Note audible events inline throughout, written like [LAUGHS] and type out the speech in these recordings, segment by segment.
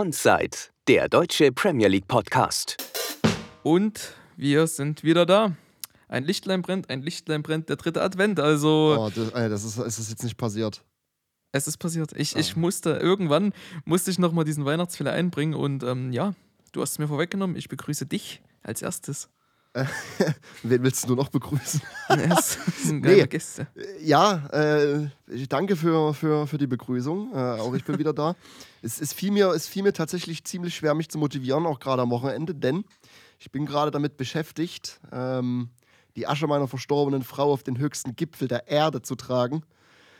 Onside, der deutsche Premier League Podcast. Und wir sind wieder da. Ein Lichtlein brennt, ein Lichtlein brennt, der dritte Advent. Also, Oh, das, ey, das ist, ist das jetzt nicht passiert. es ist passiert. Ich, ich Ah. musste, irgendwann musste ich nochmal diesen Weihnachtsfehler einbringen und ähm, ja, du hast es mir vorweggenommen. Ich begrüße dich als erstes. [LAUGHS] Wen willst du noch begrüßen? [LAUGHS] Es sind geile Nee. Gäste. Ja, äh, ich danke für, für, für die Begrüßung. Äh, auch ich bin wieder da. Es, es, fiel mir, es fiel mir tatsächlich ziemlich schwer, mich zu motivieren, auch gerade am Wochenende, denn ich bin gerade damit beschäftigt, ähm, die Asche meiner verstorbenen Frau auf den höchsten Gipfel der Erde zu tragen.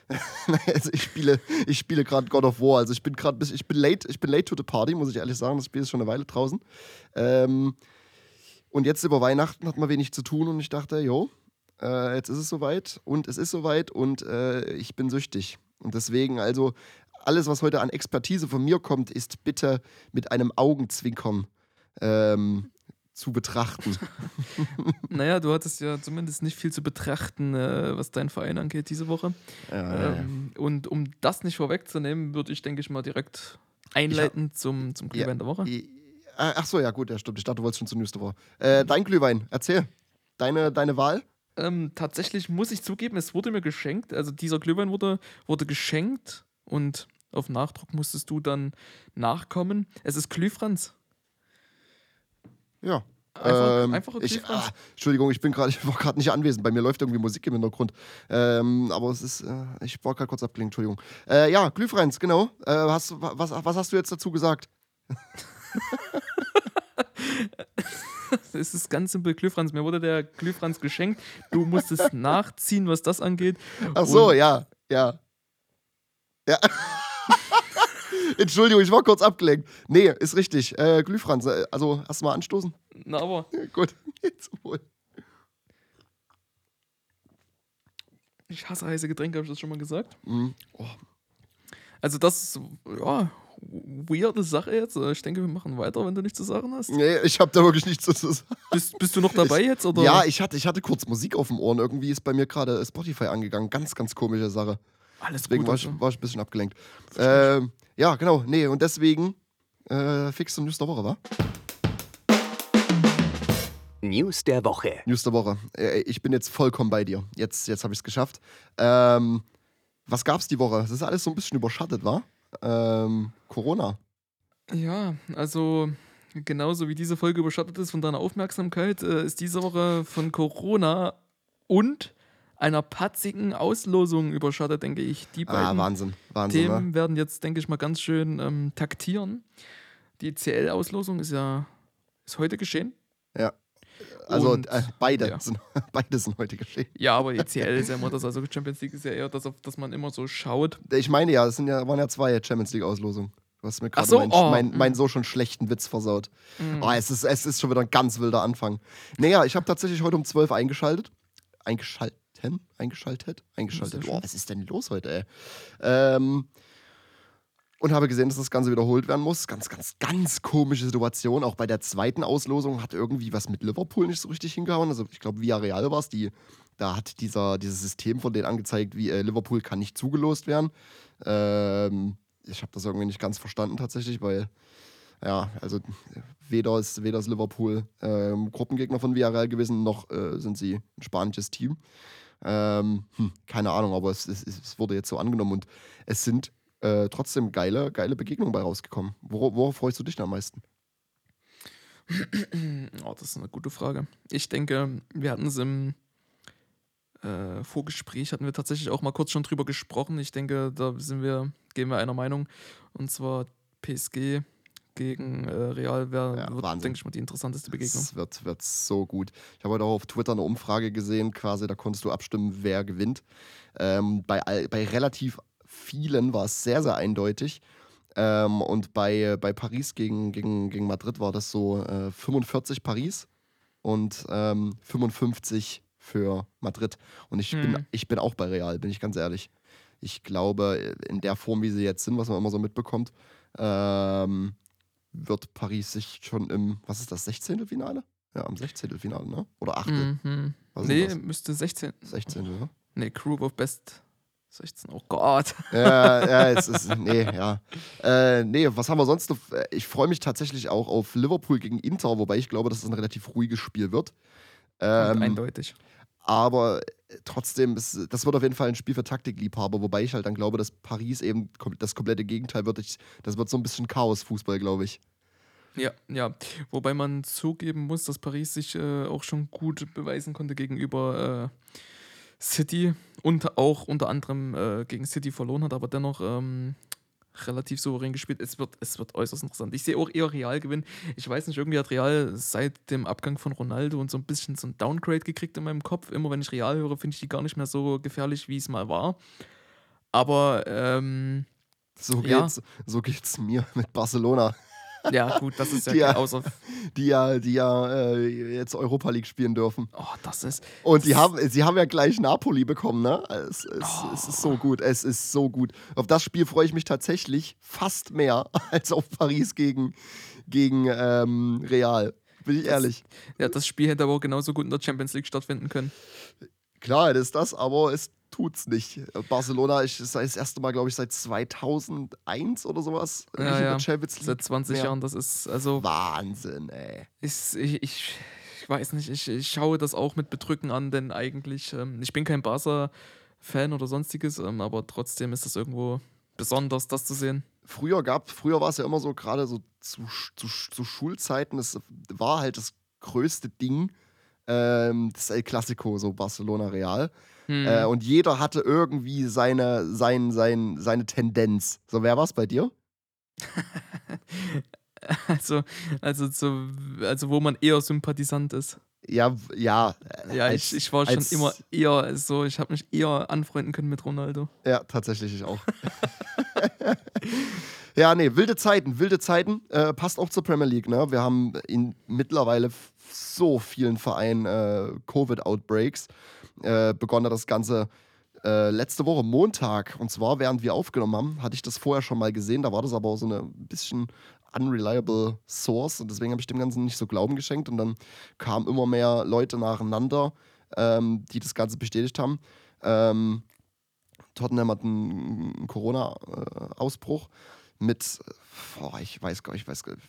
[LAUGHS] also ich spiele, ich spiele gerade God of War. Also ich bin gerade bis ich bin late, ich bin late to the party, muss ich ehrlich sagen. Das Spiel ist schon eine Weile draußen. Ähm, und jetzt über Weihnachten hat man wenig zu tun und ich dachte, jo, äh, jetzt ist es soweit und es ist soweit und äh, ich bin süchtig. Und deswegen, also, alles, was heute an Expertise von mir kommt, ist bitte mit einem Augenzwinkern ähm, zu betrachten. [LAUGHS] Naja, du hattest ja zumindest nicht viel zu betrachten, äh, was deinen Verein angeht diese Woche. Ja, Ähm, und um das nicht vorwegzunehmen, würde ich, denke ich mal, direkt einleiten zum, zum Glühwein der Woche. I- äh, Ach so, ja, gut, ja, stimmt. Ich dachte, du wolltest schon zur News Woche. Äh, dein Glühwein, erzähl. Deine, deine Wahl? Ähm, tatsächlich muss ich zugeben, es wurde mir geschenkt. Also dieser Glühwein wurde, wurde geschenkt und auf Nachdruck musstest du dann nachkommen. Es ist Glühfranz. Ja. Einfach, Ähm, einfacher ich, ah, Entschuldigung, ich bin gerade, [LAUGHS] ich war gerade nicht anwesend. Bei mir läuft irgendwie Musik im Hintergrund. Ähm, aber es ist, äh, ich war gerade kurz abgelenkt, Entschuldigung. Äh, ja, Glühfranz, genau. Äh, hast, was, was hast du jetzt dazu gesagt? [LAUGHS] [LAUGHS] Es ist ganz simpel Glühfranz. Mir wurde der Glühfranz geschenkt. Du musstest nachziehen, was das angeht. Ach so, Und- ja, ja. Ja. [LAUGHS] Entschuldigung, ich war kurz abgelenkt. Nee, ist richtig. Äh, Glühfranz, äh, also erstmal anstoßen. Na, aber Ja, [LAUGHS] gut, jetzt wohl. ich hasse heiße Getränke, habe ich das schon mal gesagt? Mhm. Oh, Also das ist, ja, weirde Sache jetzt. Ich denke, wir machen weiter, wenn du nichts zu sagen hast. nee, ich habe da wirklich nichts zu sagen. Bist, bist du noch dabei jetzt? Oder? Ja, ich hatte, ich hatte kurz Musik auf dem Ohren. Irgendwie ist bei mir gerade Spotify angegangen. Ganz, ganz komische Sache. alles Deswegen gut. war, ich, also. war ich ein bisschen abgelenkt. Ähm, ja, genau. Nee, und deswegen äh, fix zum News der Woche, wa? News der Woche. News der Woche. Äh, ich bin jetzt vollkommen bei dir. Jetzt, jetzt habe ich es geschafft. Ähm, was gab's die Woche? Das ist alles so ein bisschen überschattet, war? Ähm, Corona. Ja, also genauso wie diese Folge überschattet ist von deiner Aufmerksamkeit, äh, ist diese Woche von Corona und einer patzigen Auslosung überschattet, denke ich. Die Ah, beiden Wahnsinn. Wahnsinn, Themen ne? werden jetzt, denke ich mal, ganz schön ähm, taktieren. Die CL-Auslosung ist ja ist heute geschehen. Ja. Also Und- äh, beide, ja. [LAUGHS] sind, beide sind heute geschehen. Ja, aber die CL ist ja immer das, also Champions League ist ja eher das, auf das man immer so schaut. Ich meine ja, es sind ja, waren ja zwei Champions League-Auslosungen. Du hast mir gerade so, meinen, oh, mein, mm. meinen so schon schlechten Witz versaut. Mm. Oh, es, ist, es ist schon wieder ein ganz wilder Anfang. Naja, ich habe tatsächlich heute um 12 eingeschaltet. Eingeschalten? Eingeschaltet? Eingeschaltet. Boah, was ist denn los heute, ey? Ähm, und habe gesehen, dass das Ganze wiederholt werden muss. Ganz, ganz, ganz komische Situation. Auch bei der zweiten Auslosung hat irgendwie was mit Liverpool nicht so richtig hingehauen. Also ich glaube, Villarreal war es, die, da hat dieser, dieses System von denen angezeigt, wie äh, Liverpool kann nicht zugelost werden. Ähm, ich habe das irgendwie nicht ganz verstanden tatsächlich, weil ja, also weder ist, weder ist Liverpool ähm, Gruppengegner von Villarreal gewesen, noch äh, sind sie ein spanisches Team. Ähm, hm, keine Ahnung, aber es, es, es wurde jetzt so angenommen und es sind äh, trotzdem geile, geile Begegnungen bei rausgekommen. Wor worauf freust du dich denn am meisten? [CLEARS THROAT] Oh, das ist eine gute Frage. Ich denke, wir hatten es im äh, Vorgespräch, hatten wir tatsächlich auch mal kurz schon drüber gesprochen. Ich denke, da sind wir, gehen wir einer Meinung. Und zwar PSG gegen äh, Real wäre, Ja, wird, Wahnsinn. denke ich mal, die interessanteste Begegnung. Es wird, wird so gut. Ich habe heute auch auf Twitter eine Umfrage gesehen, quasi, da konntest du abstimmen, wer gewinnt. Ähm, bei, all- bei relativ vielen war es sehr, sehr eindeutig. Ähm, und bei, bei Paris gegen, gegen, gegen Madrid war das so äh, 45 Paris und ähm, 55 für Madrid. Und ich, bin, Hm. ich bin auch bei Real, bin ich ganz ehrlich. Ich glaube, in der Form, wie sie jetzt sind, was man immer so mitbekommt, ähm, wird Paris sich schon im, was ist das, 16. Finale? Ja, am 16. Finale, ne? Oder 8. Mhm. Nee, müsste 16. 16. Ne? Nee, Group of Best 16, oh Gott. Ja, ja, es ist, nee, ja. Äh, nee, was haben wir sonst noch? Ich freue mich tatsächlich auch auf Liverpool gegen Inter, wobei ich glaube, dass es ein relativ ruhiges Spiel wird. Ähm, eindeutig. aber trotzdem, ist, das wird auf jeden Fall ein Spiel für Taktikliebhaber, wobei ich halt dann glaube, dass Paris eben das komplette Gegenteil wird. Ich, das wird so ein bisschen Chaos-Fußball, glaube ich. Ja, ja. Wobei man zugeben muss, dass Paris sich äh, auch schon gut beweisen konnte gegenüber äh, City und auch unter anderem äh, gegen City verloren hat, aber dennoch ähm, relativ souverän gespielt. Es wird, es wird äußerst interessant. Ich sehe auch eher Real gewinnen. Ich weiß nicht, irgendwie hat Real seit dem Abgang von Ronaldo und so ein bisschen so ein Downgrade gekriegt in meinem Kopf. Immer wenn ich Real höre, finde ich die gar nicht mehr so gefährlich, wie es mal war. Aber ähm, So Ja. geht's, so geht's mir mit Barcelona, ja, gut, das ist ja, Ja. kein außer. die ja, die ja äh, jetzt Europa League spielen dürfen. Oh, das ist. Und die haben, sie haben ja gleich Napoli bekommen, ne? Es, es, es ist Oh. so gut, es ist so gut. Auf das Spiel freue ich mich tatsächlich fast mehr [LAUGHS] als auf Paris gegen, gegen ähm, Real. Bin ich Das- ehrlich. Ja, das Spiel hätte aber auch genauso gut in der Champions League stattfinden können. Klar, das ist das, aber es tut's nicht. Barcelona ist ist das erste Mal, glaube ich, seit 2001 oder sowas Ja, ja. der Champions League. Seit 20 mehr. Jahren, das ist, also, Wahnsinn, ey. ich, ich, ich weiß nicht, ich, ich schaue das auch mit Bedrücken an, denn eigentlich, ähm, ich bin kein Barca-Fan oder sonstiges, ähm, aber trotzdem ist das irgendwo besonders, das zu sehen. früher gab, früher war es ja immer so, gerade so zu, zu, zu Schulzeiten, es war halt das größte Ding, ähm, das El Clasico, so Barcelona Real. Hm. Äh, und jeder hatte irgendwie seine, sein, sein, seine Tendenz. So, wer war's bei dir? [LAUGHS] Also, also, so, also, wo man eher Sympathisant ist. Ja, ja. äh, Ja, als- ich, ich war schon immer eher so, ich habe mich eher anfreunden können mit Ronaldo. Ja, tatsächlich ich auch. [LAUGHS] ja, nee, wilde Zeiten, wilde Zeiten. Äh, passt auch zur Premier League, ne? Wir haben in mittlerweile so vielen Vereinen äh, Covid-Outbreaks. Äh, begonnen hat das Ganze äh, letzte Woche Montag. Und zwar, während wir aufgenommen haben, hatte ich das vorher schon mal gesehen. Da war das aber auch so eine bisschen unreliable Source. Und deswegen habe ich dem Ganzen nicht so Glauben geschenkt. Und dann kamen immer mehr Leute nacheinander, ähm, die das Ganze bestätigt haben. Ähm, Tottenham hat einen, Corona-Ausbruch mit, boah, ich weiß gar nicht, ich weiß gar nicht,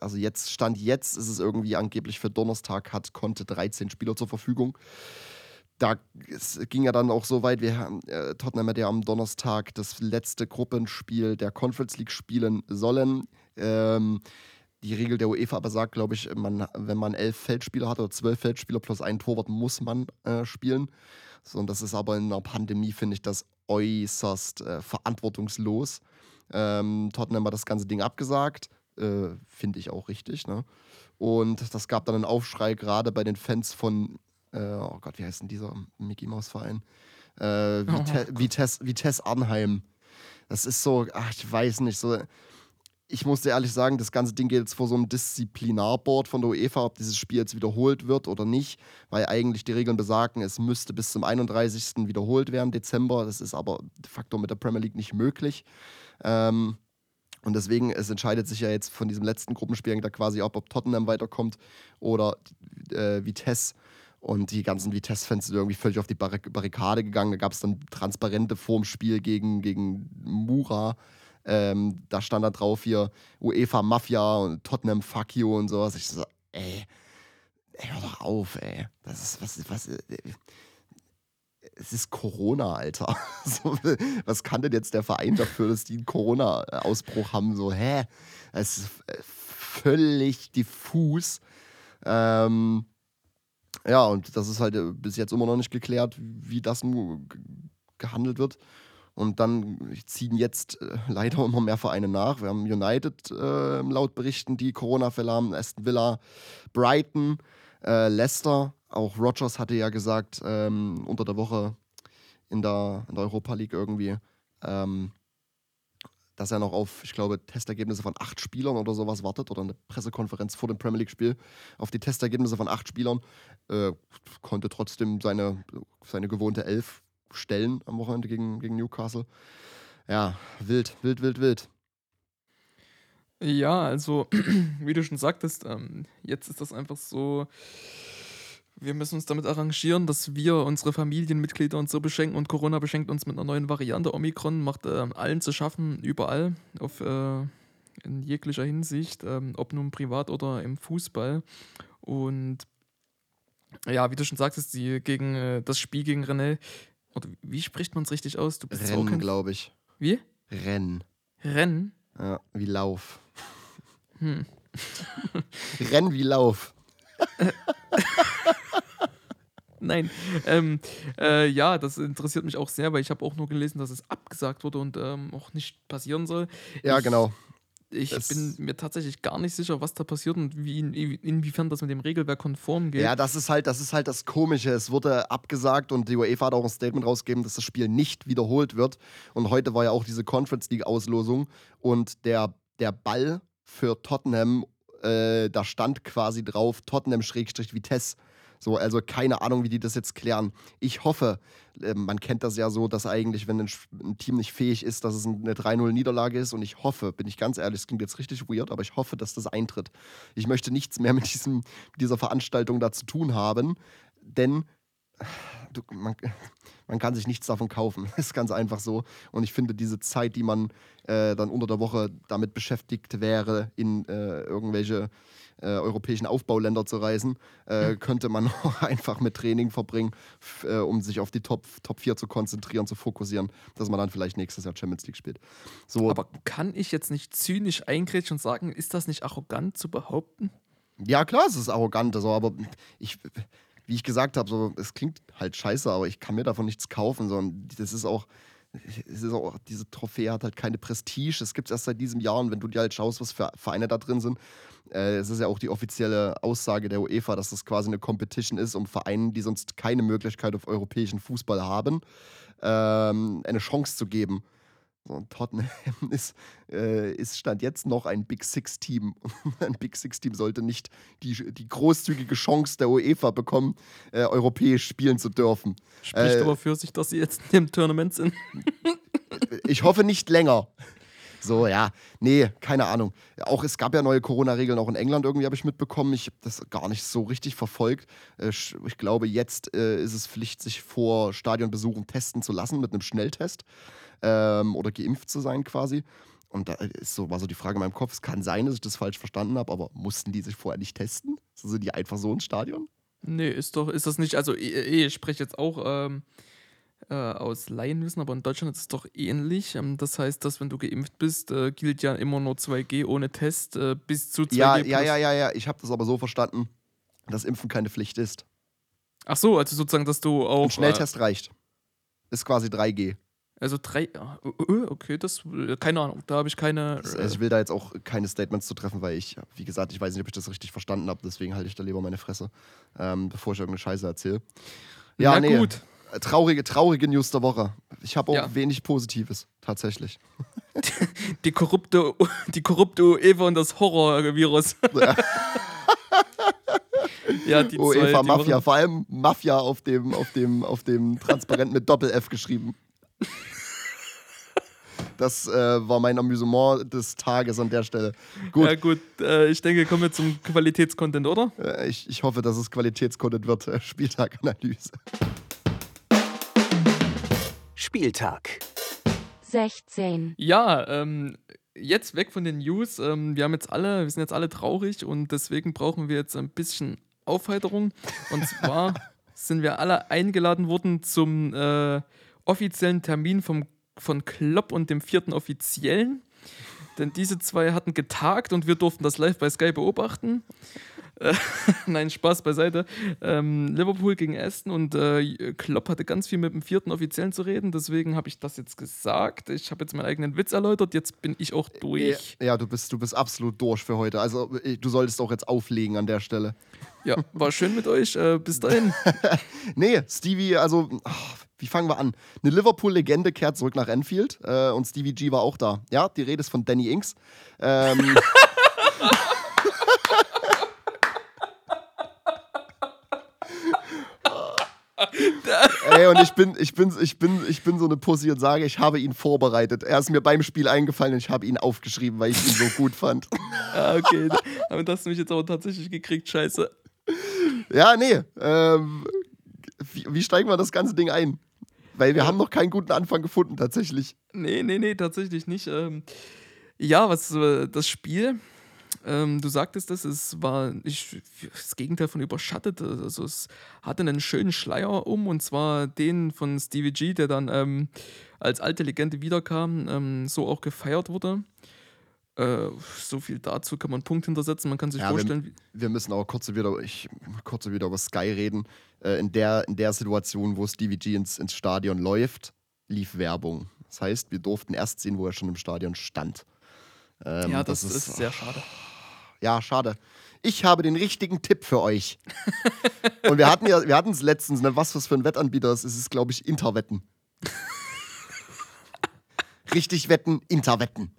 also jetzt, Stand jetzt ist es irgendwie angeblich für Donnerstag hat, konnte 13 Spieler zur Verfügung. Da es ging ja dann auch so weit, wir äh, Tottenham hätte ja am Donnerstag das letzte Gruppenspiel der Conference League spielen sollen. Ähm, die Regel der UEFA aber sagt, glaube ich, man, wenn man elf Feldspieler hat oder zwölf Feldspieler plus einen Torwart, muss man äh, spielen. So, und das ist aber in einer Pandemie, finde ich, das äußerst äh, verantwortungslos. Ähm, Tottenham hat das ganze Ding abgesagt. Äh, finde ich auch richtig. Ne? Und das gab dann einen Aufschrei, gerade bei den Fans von, äh, oh Gott, wie heißt denn dieser Mickey Mouse Verein? Äh, Vite Oh Vitesse, Vitesse Arnheim. Das ist so, ach, ich weiß nicht, so. Ich muss dir ehrlich sagen, das ganze Ding geht jetzt vor so einem Disziplinarboard von der UEFA, ob dieses Spiel jetzt wiederholt wird oder nicht, weil eigentlich die Regeln besagen, es müsste bis zum 31. wiederholt werden, Dezember. Das ist aber de facto mit der Premier League nicht möglich. Ähm, und deswegen, es entscheidet sich ja jetzt von diesem letzten Gruppenspiel da quasi ab, ob Tottenham weiterkommt oder äh, Vitesse. Und die ganzen Vitesse-Fans sind irgendwie völlig auf die Barrik Barrikade gegangen. Da gab es dann Transparente vorm Spiel gegen, gegen Mura. Ähm, da stand da drauf hier UEFA Mafia und Tottenham Fuck you und sowas. Ich so, ey, ey hör doch auf, ey. Das ist, was, was, äh, es ist Corona, Alter. [LAUGHS] So, was kann denn jetzt der Verein dafür, dass die einen Corona-Ausbruch haben? So, hä? Es ist völlig diffus. Ähm, ja, und das ist halt äh, bis jetzt immer noch nicht geklärt, wie das nun gehandelt wird. Und dann ziehen jetzt äh, [LAUGHS] leider immer mehr Vereine nach. Wir haben United äh, laut Berichten, die Corona-Fälle haben, Aston Villa, Brighton, äh, Leicester. Auch Rogers hatte ja gesagt, ähm, unter der Woche in der, in der Europa League irgendwie, ähm, dass er noch auf, ich glaube, Testergebnisse von acht Spielern oder sowas wartet oder eine Pressekonferenz vor dem Premier League-Spiel auf die Testergebnisse von acht Spielern. Äh, konnte trotzdem seine, seine gewohnte Elf stellen am Wochenende gegen, gegen Newcastle. Ja, wild, wild, wild, wild. Ja, also, [CLEARS THROAT] wie du schon sagtest, ähm, jetzt ist das einfach so. Wir müssen uns damit arrangieren, dass wir unsere Familienmitglieder und so beschenken und Corona beschenkt uns mit einer neuen Variante. Omikron macht äh, allen zu schaffen, überall, auf, äh, in jeglicher Hinsicht, ähm, ob nun privat oder im Fußball. Und ja, wie du schon sagtest, die gegen äh, das Spiel gegen René, oder wie spricht man es richtig aus? Du bist Rennen, glaube ich. Wie? Rennen. Rennen? Ja, wie Lauf. Hm. [LAUGHS] Renn wie Lauf. [LAUGHS] Nein. ähm, äh, ja, das interessiert mich auch sehr, weil ich habe auch nur gelesen, dass es abgesagt wurde und ähm, auch nicht passieren soll. Ja, Ich- genau. Ich Das- bin mir tatsächlich gar nicht sicher, was da passiert und wie, in, inwiefern das mit dem Regelwerk konform geht. Ja, das ist halt, das ist halt das Komische. Es wurde abgesagt und die UEFA hat auch ein Statement rausgegeben, dass das Spiel nicht wiederholt wird. Und heute war ja auch diese Conference League Auslosung und der, der Ball für Tottenham, äh, da stand quasi drauf Tottenham-Vitesse. So, also keine Ahnung, wie die das jetzt klären. Ich hoffe, äh, man kennt das ja so, dass eigentlich, wenn ein Team nicht fähig ist, dass es eine 3-0-Niederlage ist. Und ich hoffe, bin ich ganz ehrlich, es klingt jetzt richtig weird, aber ich hoffe, dass das eintritt. Ich möchte nichts mehr mit diesem, mit dieser Veranstaltung da zu tun haben, denn du, man, man kann sich nichts davon kaufen. Das [LAUGHS] ist ganz einfach so. Und ich finde, diese Zeit, die man äh, dann unter der Woche damit beschäftigt wäre, in äh, irgendwelche äh, europäischen Aufbauländer zu reisen, äh, könnte man [LAUGHS] auch einfach mit Training verbringen, äh, um sich auf die Top, Top 4 zu konzentrieren, zu fokussieren, dass man dann vielleicht nächstes Jahr Champions League spielt. So, Aber kann ich jetzt nicht zynisch eingrätschen und sagen, ist das nicht arrogant zu behaupten? Ja, klar, es ist arrogant, also, aber ich, wie ich gesagt habe, so, es klingt halt scheiße, aber ich kann mir davon nichts kaufen, sondern das ist auch, es ist auch, diese Trophäe hat halt keine Prestige. Es gibt es erst seit diesem Jahr und wenn du dir halt schaust, was für Vereine da drin sind, äh, es ist ja auch die offizielle Aussage der UEFA, dass das quasi eine Competition ist, um Vereinen, die sonst keine Möglichkeit auf europäischen Fußball haben, ähm, eine Chance zu geben. Tottenham [LAUGHS] ist, äh, ist Stand jetzt noch ein Big Six-Team. [LAUGHS] Ein Big Six-Team sollte nicht die, die großzügige Chance der UEFA bekommen, äh, europäisch spielen zu dürfen. Spricht Äh, aber für sich, dass sie jetzt im Tournament sind. [LAUGHS] Ich hoffe nicht länger. So, ja. Nee, keine Ahnung. Auch es gab ja neue Corona-Regeln auch in England irgendwie, habe ich mitbekommen. Ich habe das gar nicht so richtig verfolgt. Äh, Ich glaube, jetzt äh, ist es Pflicht, sich vor Stadionbesuchen testen zu lassen mit einem Schnelltest ähm, oder geimpft zu sein quasi. Und da ist so, war so die Frage in meinem Kopf, es kann sein, dass ich das falsch verstanden habe, aber mussten die sich vorher nicht testen? So sind die einfach so ins Stadion? Nee, ist doch, ist das nicht, also eh, eh, ich spreche jetzt auch ähm, äh, aus Laienwissen, aber in Deutschland ist es doch ähnlich. Ähm, das heißt, dass wenn du geimpft bist, äh, gilt ja immer nur 2G ohne Test äh, bis zu 2G. Ja, ja, ja, ja, ja. Ich habe das aber so verstanden, dass Impfen keine Pflicht ist. Ach so, also sozusagen, dass du auch. Ein Schnelltest reicht. Ist quasi 3G. Äh, also drei. ah, äh, okay, das. äh, Keine Ahnung, da habe ich keine. Äh, Also ich will da jetzt auch keine Statements zu treffen, weil ich, wie gesagt, ich weiß nicht, ob ich das richtig verstanden habe, deswegen halte ich da lieber meine Fresse, ähm, bevor ich irgendeine Scheiße erzähle. Ja, Na nee. gut. Äh, Traurige, traurige News der Woche. Ich habe auch Ja. wenig Positives, tatsächlich. [LAUGHS] Die korrupte, die korrupte UEFA und das Horrorvirus. [LAUGHS] ja, die zwei, UEFA die Mafia, vor allem Mafia auf dem, auf dem, auf dem Transparent mit Doppel-F geschrieben. Das äh, war mein Amüsement des Tages an der Stelle. Gut, Ja, gut, äh, ich denke, kommen wir zum Qualitätscontent, oder? äh, ich, ich hoffe, dass es Qualitätscontent wird. Äh, Spieltaganalyse. Spieltag. 16, Ja, ähm, jetzt weg von den News. Ähm, wir haben jetzt alle, wir sind jetzt alle traurig und deswegen brauchen wir jetzt ein bisschen Aufheiterung. Und zwar [LAUGHS] sind wir alle eingeladen worden zum äh, offiziellen Termin vom, von Klopp und dem vierten Offiziellen. Denn diese zwei hatten getagt und wir durften das live bei Sky beobachten. [LAUGHS] Nein, Spaß beiseite. Ähm, Liverpool gegen Aston und äh, Klopp hatte ganz viel mit dem vierten Offiziellen zu reden. Deswegen habe ich das jetzt gesagt. Ich habe jetzt meinen eigenen Witz erläutert. Jetzt bin ich auch durch. Ja, du bist, du bist absolut durch für heute. Also äh, du solltest auch jetzt auflegen an der Stelle. Ja, war schön mit euch. Äh, bis dahin. [LAUGHS] Nee, Stevie, also, ach, wie fangen wir an? Eine Liverpool-Legende kehrt zurück nach Enfield äh, und Stevie G war auch da. Ja, die Rede ist von Danny Inks. Ähm, [LAUGHS] Ey, und ich bin, ich, bin, ich, bin, ich bin so eine Pussy und sage, ich habe ihn vorbereitet. Er ist mir beim Spiel eingefallen und ich habe ihn aufgeschrieben, weil ich ihn so gut fand. [LAUGHS] Ah, okay, damit hast du mich jetzt aber tatsächlich gekriegt. Scheiße. Ja, nee. Ähm, wie, wie steigen wir das ganze Ding ein? Weil wir haben noch keinen guten Anfang gefunden, tatsächlich. Nee, nee, nee, tatsächlich nicht. Ähm, ja, was äh, das Spiel, ähm, du sagtest das, es war nicht das Gegenteil von überschattet. Also es hatte einen schönen Schleier um und zwar den von Stevie G, der dann ähm, als alte Legende wiederkam, ähm, so auch gefeiert wurde. Äh, so viel dazu kann man einen Punkt hintersetzen. Man kann sich Ja, vorstellen, wie, Wir müssen auch kurz wieder, ich, kurz wieder über Sky reden. Äh, in, der, in der Situation, wo Stevie G ins, ins Stadion läuft, lief Werbung. Das heißt, wir durften erst sehen, wo er schon im Stadion stand. Ähm, ja, das, ist, sehr schade. Ja, schade. Ich habe den richtigen Tipp für euch. [LAUGHS] Und wir hatten ja, wir hatten es letztens, ne, was für ein Wettanbieter ist. Es ist, glaube ich, Interwetten. [LAUGHS] Richtig wetten, Interwetten.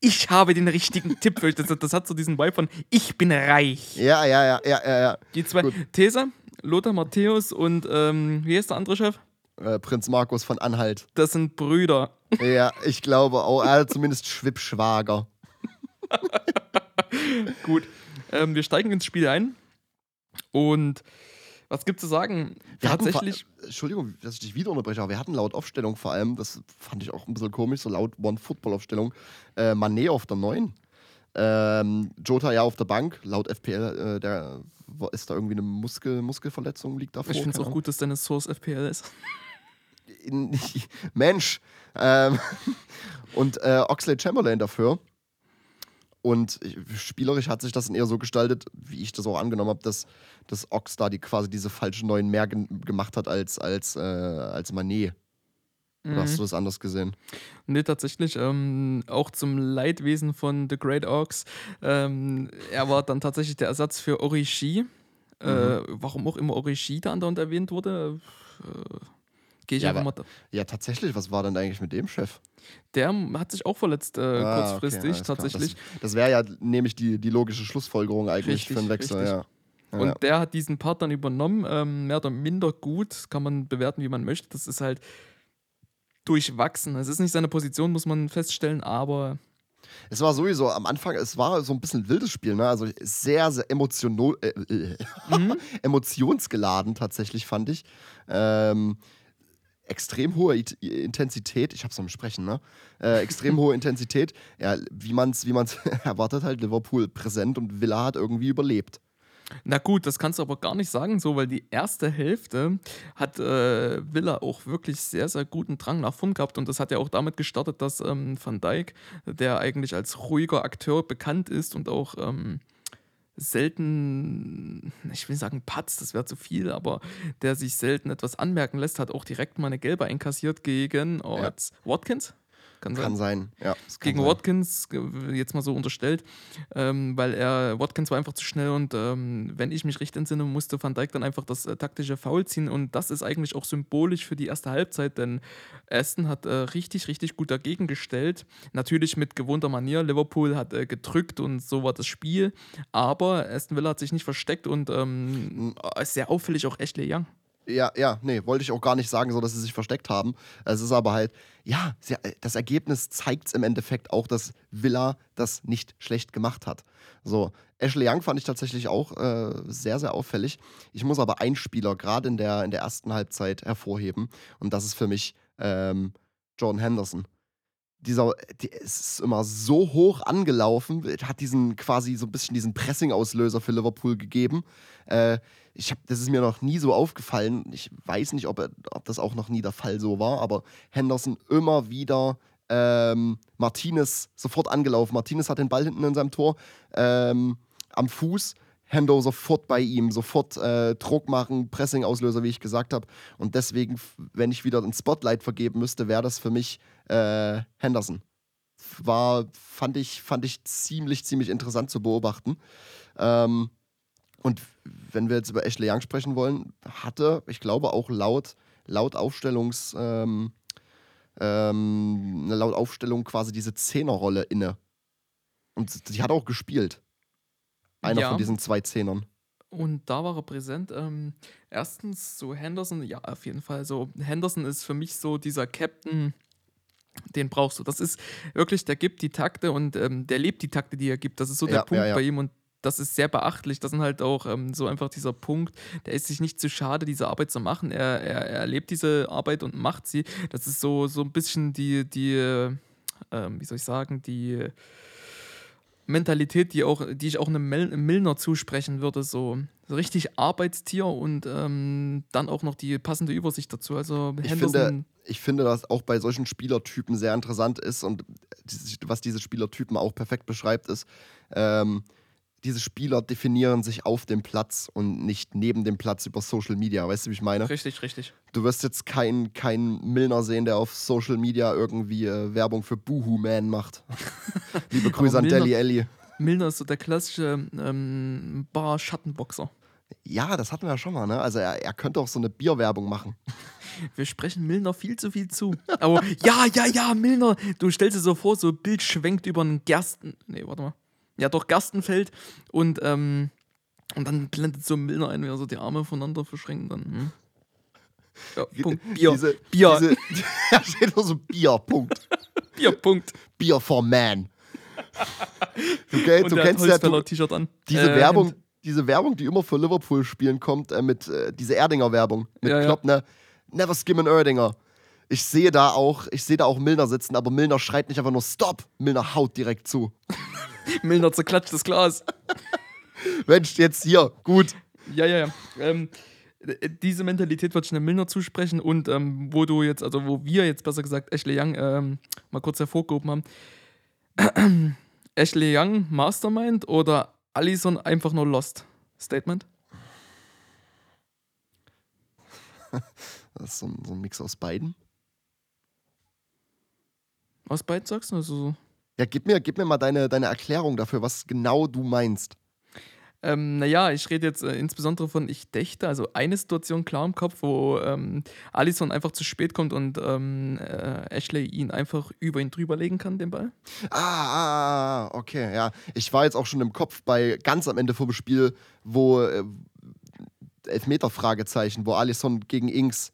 Ich habe den richtigen Tipp für euch. Das, das hat so diesen Vibe von Ich bin reich. Ja, ja, ja, ja, ja, ja. Die zwei, Gut. Tesa, Lothar Matthäus und ähm, wie heißt der andere Chef? Äh, Prinz Markus von Anhalt. Das sind Brüder. Ja, ich glaube auch. Er hat zumindest Schwippschwager. [LAUGHS] Gut. Ähm, wir steigen ins Spiel ein. Und was gibt zu sagen? Wir hatten Tatsächlich. vor- Entschuldigung, dass ich dich wieder unterbreche, aber wir hatten laut Aufstellung vor allem, das fand ich auch ein bisschen komisch, so laut One-Football-Aufstellung, äh, Mané auf der 9. Ähm, Jota ja auf der Bank, laut FPL, äh, der ist da irgendwie eine Muskel, Muskelverletzung, liegt davor. Ich finde es auch gut, dass deine Source FPL ist. [LAUGHS] Mensch. Ähm, [LAUGHS] und äh, Oxley Chamberlain dafür. Und spielerisch hat sich das dann eher so gestaltet, wie ich das auch angenommen habe, dass, dass Ox da die, quasi diese falschen Neuen mehr ge gemacht hat als, als, äh, als Manet. Oder hast du das anders gesehen? Nee, tatsächlich. Ähm, auch zum Leidwesen von The Great Orcs. Ähm, er war dann tatsächlich der Ersatz für Orishi. Äh, Mhm. warum auch immer Orishi da andauernd erwähnt wurde, äh, gehe ich Ja, einfach mal. da- Ja, tatsächlich, was war denn eigentlich mit dem Chef? Der hat sich auch verletzt, äh, Ah, okay, kurzfristig, klar. tatsächlich. Das, das wäre ja nämlich die, die logische Schlussfolgerung eigentlich Richtig, für einen Wechsel. richtig. Ja, Und ja. der hat diesen Part dann übernommen, ähm, mehr oder minder gut, kann man bewerten, wie man möchte. Das ist halt durchwachsen. Es ist nicht seine Position, muss man feststellen, aber Es war sowieso am Anfang, es war so ein bisschen ein wildes Spiel, ne? Also sehr, sehr emotional, äh, äh, Mhm. [LAUGHS] emotionsgeladen tatsächlich, fand ich. Ähm, extrem hohe It Intensität, ich hab's am Sprechen, ne? Äh, extrem hohe [LAUGHS] Intensität. Ja, wie man's, wie man's [LAUGHS] erwartet halt, Liverpool präsent und Villa hat irgendwie überlebt. Na gut, das kannst du aber gar nicht sagen, so, weil die erste Hälfte hat äh, Villa auch wirklich sehr, sehr guten Drang nach vorn gehabt und das hat ja auch damit gestartet, dass ähm, Van Dijk, der eigentlich als ruhiger Akteur bekannt ist und auch ähm, selten, ich will sagen patzt, das wäre zu viel, aber der sich selten etwas anmerken lässt, hat auch direkt mal eine gelbe einkassiert gegen oh, Ja. Watkins. Kann sein Kann sein, ja. gegen sein. Watkins, ge- jetzt mal so unterstellt, ähm, weil er, Watkins war einfach zu schnell und ähm, wenn ich mich richtig entsinne, musste Van Dijk dann einfach das äh, taktische Foul ziehen und das ist eigentlich auch symbolisch für die erste Halbzeit, denn Aston hat äh, richtig, richtig gut dagegen gestellt. Natürlich mit gewohnter Manier, Liverpool hat äh, gedrückt und so war das Spiel, aber Aston Villa hat sich nicht versteckt und ähm, ist sehr auffällig auch Ashley Young. Ja, ja, nee, wollte ich auch gar nicht sagen, so dass sie sich versteckt haben. Es ist aber halt, ja, sehr, das Ergebnis zeigt es im Endeffekt auch, dass Villa das nicht schlecht gemacht hat. So, Ashley Young fand ich tatsächlich auch äh, sehr, sehr auffällig. Ich muss aber einen Spieler gerade in der, in der ersten Halbzeit hervorheben und das ist für mich ähm, Jordan Henderson. Dieser, die, ist immer so hoch angelaufen, hat diesen quasi so ein bisschen diesen Pressing-Auslöser für Liverpool gegeben. Äh, ich hab, das ist mir noch nie so aufgefallen. Ich weiß nicht, ob, ob das auch noch nie der Fall so war, aber Henderson immer wieder ähm, Martinez sofort angelaufen. Martinez hat den Ball hinten in seinem Tor ähm, am Fuß. Hendo sofort bei ihm, sofort äh, Druck machen, Pressing-Auslöser, wie ich gesagt habe. Und deswegen, wenn ich wieder ein Spotlight vergeben müsste, wäre das für mich äh, Henderson. War, fand ich, fand ich ziemlich, ziemlich interessant zu beobachten. Ähm, und wenn wir jetzt über Ashley Young sprechen wollen, hatte, ich glaube, auch laut, laut Aufstellungs, ähm, ähm, eine laut Aufstellung quasi diese Zehnerrolle inne. Und die hat auch gespielt. Einer Ja. von diesen zwei Zehnern. Und da war er präsent. Ähm, erstens so Henderson, ja, auf jeden Fall. So, Henderson ist für mich so dieser Captain, den brauchst du. Das ist wirklich, der gibt die Takte und ähm, der lebt die Takte, die er gibt. Das ist so der Ja, Punkt ja, ja. bei ihm und das ist sehr beachtlich. Das sind halt auch ähm, so einfach dieser Punkt, der ist sich nicht zu schade, diese Arbeit zu machen. Er, er, er erlebt diese Arbeit und macht sie. Das ist so, so ein bisschen die, die äh, ähm, wie soll ich sagen, die Mentalität, die, auch, die ich auch einem Mil Milner zusprechen würde. So, richtig Arbeitstier und ähm, dann auch noch die passende Übersicht dazu. Also Ich finde, ich finde, dass auch bei solchen Spielertypen sehr interessant ist und was diese Spielertypen auch perfekt beschreibt, ist, ähm, diese Spieler definieren sich auf dem Platz und nicht neben dem Platz über Social Media. Weißt du, wie ich meine? richtig, richtig. Du wirst jetzt keinen kein Milner sehen, der auf Social Media irgendwie äh, Werbung für Boohoo Man macht. [LAUGHS] Liebe Grüße an Deli Ellie. Milner ist so der klassische ähm, Bar-Schattenboxer. Ja, das hatten wir ja schon mal, ne? Also er, er könnte auch so eine Bierwerbung machen. [LAUGHS] Wir sprechen Milner viel zu viel zu. Aber ja, ja, ja, Milner. Du stellst dir so vor, so ein Bild schwenkt über einen Gersten. Nee, warte mal. Ja, doch, Gerstenfeld. Und, ähm, und dann blendet so Milner ein, wie er so die Arme voneinander verschränkt. Dann, hm. Ja, Punkt. Bier. Diese, Bier. Diese, [LAUGHS] da steht nur so Bier, Punkt. [LAUGHS] Bier, Punkt. Bier for Man. Du, Und du kennst ja du, Holzfäller-T-Shirt an. diese Äh, Werbung, Hemd. diese Werbung, die immer für Liverpool spielen kommt, äh, mit äh, diese Erdinger Werbung mit Ja, ja. Klopp, ne? Never skim an Erdinger. Ich sehe da auch, ich sehe da auch Milner sitzen, aber Milner schreit nicht einfach nur Stop. Milner haut direkt zu. [LAUGHS] Milner zerklatscht das Glas. [LAUGHS] Mensch, jetzt hier, gut. Ja, ja, ja. Ähm, äh, diese Mentalität ich einem Milner zusprechen und ähm, wo du jetzt, also wo wir jetzt besser gesagt Ashley Young ähm, mal kurz hervorgehoben haben. [CLEARS THROAT] Ashley Young Mastermind oder Allison einfach nur Lost? Statement? [LAUGHS] Das ist so ein, so ein Mix aus beiden. Was beid sagst du? Also, Ja, gib mir, gib mir mal deine, deine Erklärung dafür, was genau du meinst. ähm, naja, ich rede jetzt äh, insbesondere von ich dächte, also eine Situation klar im Kopf, wo ähm, Allison einfach zu spät kommt und ähm, äh, Ashley ihn einfach über ihn drüber legen kann, den Ball. Ah, ah, ah, okay, ja. Ich war jetzt auch schon im Kopf bei ganz am Ende vom Spiel, wo äh, Elfmeter-Fragezeichen, wo Alisson gegen Inks.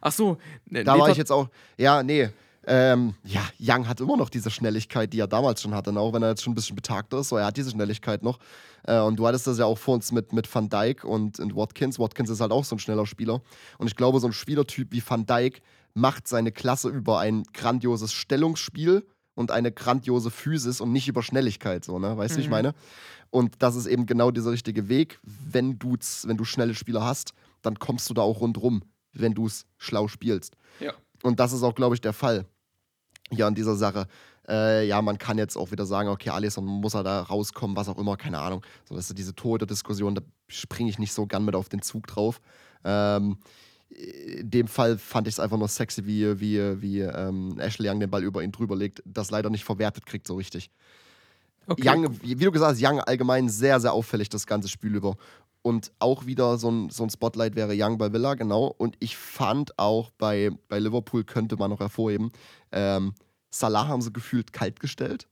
Ach so, ne, Da nee, war ich jetzt auch, ja, nee. Ähm, ja, Young hat immer noch diese Schnelligkeit, die er damals schon hatte, ne? auch wenn er jetzt schon ein bisschen betagter ist, so er hat diese Schnelligkeit noch. Äh, und du hattest das ja auch vor uns mit, mit Van Dijk und, und Watkins. Watkins ist halt auch so ein schneller Spieler. Und ich glaube, so ein Spielertyp wie Van Dijk macht seine Klasse über ein grandioses Stellungsspiel und eine grandiose Physis und nicht über Schnelligkeit, so, ne? Weißt du, wie ich Mhm. meine? Und das ist eben genau dieser richtige Weg. Wenn, du's, wenn du schnelle Spieler hast, dann kommst du da auch rundrum, wenn du es schlau spielst. Ja. Und das ist auch, glaube ich, der Fall hier an dieser Sache. Äh, ja, man kann jetzt auch wieder sagen, okay, Alisson muss er da rauskommen, was auch immer, keine Ahnung. So, das ist diese Torhüter-Diskussion, da springe ich nicht so gern mit auf den Zug drauf. Ähm, in dem Fall fand ich es einfach nur sexy, wie, wie, wie ähm, Ashley Young den Ball über ihn drüber legt, das leider nicht verwertet kriegt so richtig. okay. Young, wie du gesagt hast, Young allgemein sehr, sehr auffällig das ganze Spiel über. Und auch wieder so ein, so ein Spotlight wäre Young bei Villa, genau. Und ich fand auch bei, bei Liverpool könnte man noch hervorheben, ähm, Salah haben sie gefühlt kalt gestellt.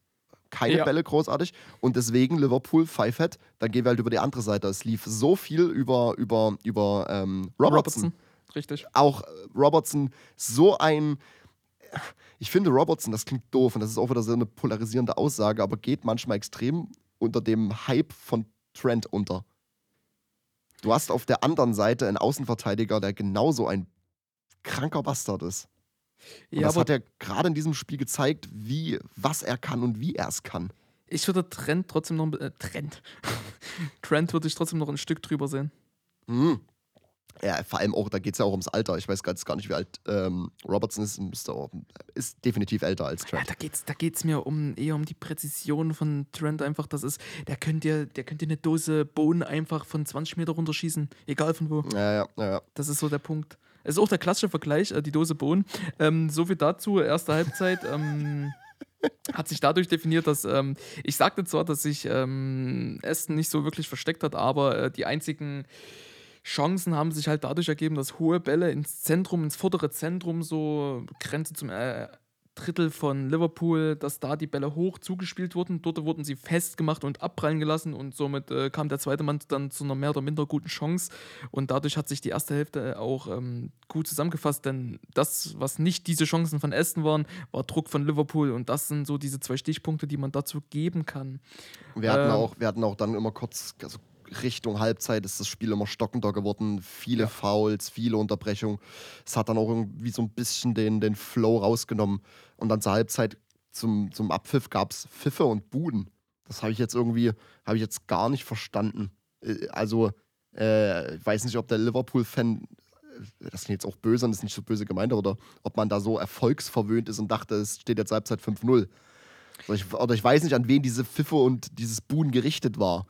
Keine Ja. Bälle großartig. Und deswegen Liverpool, Pfeifett, dann gehen wir halt über die andere Seite. Es lief so viel über, über, über ähm, Robertson. Richtig. Auch äh, Robertson, so ein. Ich finde Robertson, das klingt doof und das ist auch wieder so eine polarisierende Aussage, aber geht manchmal extrem unter dem Hype von Trent unter. Du hast auf der anderen Seite einen Außenverteidiger, der genauso ein kranker Bastard ist. Und Ja, das hat er gerade in diesem Spiel gezeigt, wie, was er kann und wie er es kann. ich würde Trend trotzdem noch. Äh, Trend. [LAUGHS] Trend würde ich trotzdem noch ein Stück drüber sehen. Mhm. Ja, vor allem auch, da geht es ja auch ums Alter. Ich weiß ganz gar nicht, wie alt ähm, Robertson ist. Auch, ist definitiv älter als Ja, Trent. da geht's, da geht's mir um eher um die Präzision von Trent einfach. Das ist, der könnte der könnte dir eine Dose Bohnen einfach von 20 Meter runterschießen, egal von wo. Ja, ja, ja, ja. Das ist so der Punkt. Es ist auch der klassische Vergleich, äh, die Dose Bohnen. Ähm, so viel dazu, erste Halbzeit. Ähm, [LAUGHS] hat sich dadurch definiert, dass ähm, ich sagte zwar, dass sich ähm, Aston nicht so wirklich versteckt hat, aber äh, die einzigen Chancen haben sich halt dadurch ergeben, dass hohe Bälle ins Zentrum, ins vordere Zentrum, so Grenze zum äh, Drittel von Liverpool, dass da die Bälle hoch zugespielt wurden. Dort wurden sie festgemacht und abprallen gelassen und somit äh, kam der zweite Mann dann zu einer mehr oder minder guten Chance. Und dadurch hat sich die erste Hälfte auch ähm, gut zusammengefasst, denn das, was nicht diese Chancen von Aston waren, war Druck von Liverpool und das sind so diese zwei Stichpunkte, die man dazu geben kann. Wir hatten, Ähm. auch, wir hatten auch dann immer kurz, also Richtung Halbzeit ist das Spiel immer stockender geworden. Viele Ja. Fouls, viele Unterbrechungen. Es hat dann auch irgendwie so ein bisschen den, den Flow rausgenommen. Und dann zur Halbzeit zum, zum Abpfiff gab es Pfiffe und Buden. Das habe ich jetzt irgendwie, habe ich jetzt gar nicht verstanden. Äh, Also, äh, ich weiß nicht, ob der Liverpool-Fan, äh, das klingt jetzt auch böse und ist nicht so böse gemeint, oder ob man da so erfolgsverwöhnt ist und dachte, es steht jetzt Halbzeit 5-0. Oder ich, oder ich weiß nicht, an wen diese Pfiffe und dieses Buhen gerichtet war.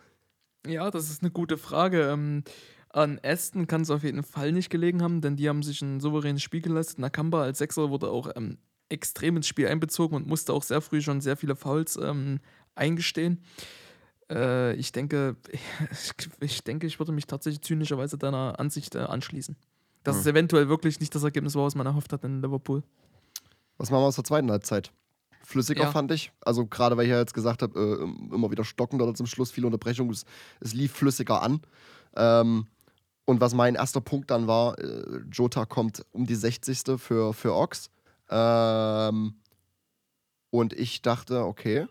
Ja, das ist eine gute Frage. Ähm, an Aston kann es auf jeden Fall nicht gelegen haben, denn die haben sich ein souveränes Spiel geleistet. Nakamba als Sechser wurde auch ähm, extrem ins Spiel einbezogen und musste auch sehr früh schon sehr viele Fouls ähm, eingestehen. Äh, ich denke, [LAUGHS] ich denke, ich würde mich tatsächlich zynischerweise deiner Ansicht äh, anschließen. Dass Hm. es eventuell wirklich nicht das Ergebnis war, was man erhofft hat in Liverpool. Was machen wir aus der zweiten Halbzeit? Flüssiger Ja. fand ich. Also gerade weil ich ja jetzt gesagt habe, äh, immer wieder stockend oder zum Schluss viele Unterbrechungen. Es, es lief flüssiger an. Ähm, und was mein erster Punkt dann war, äh, Jota kommt um die 60. für, für Ox. Ähm, und ich dachte, okay,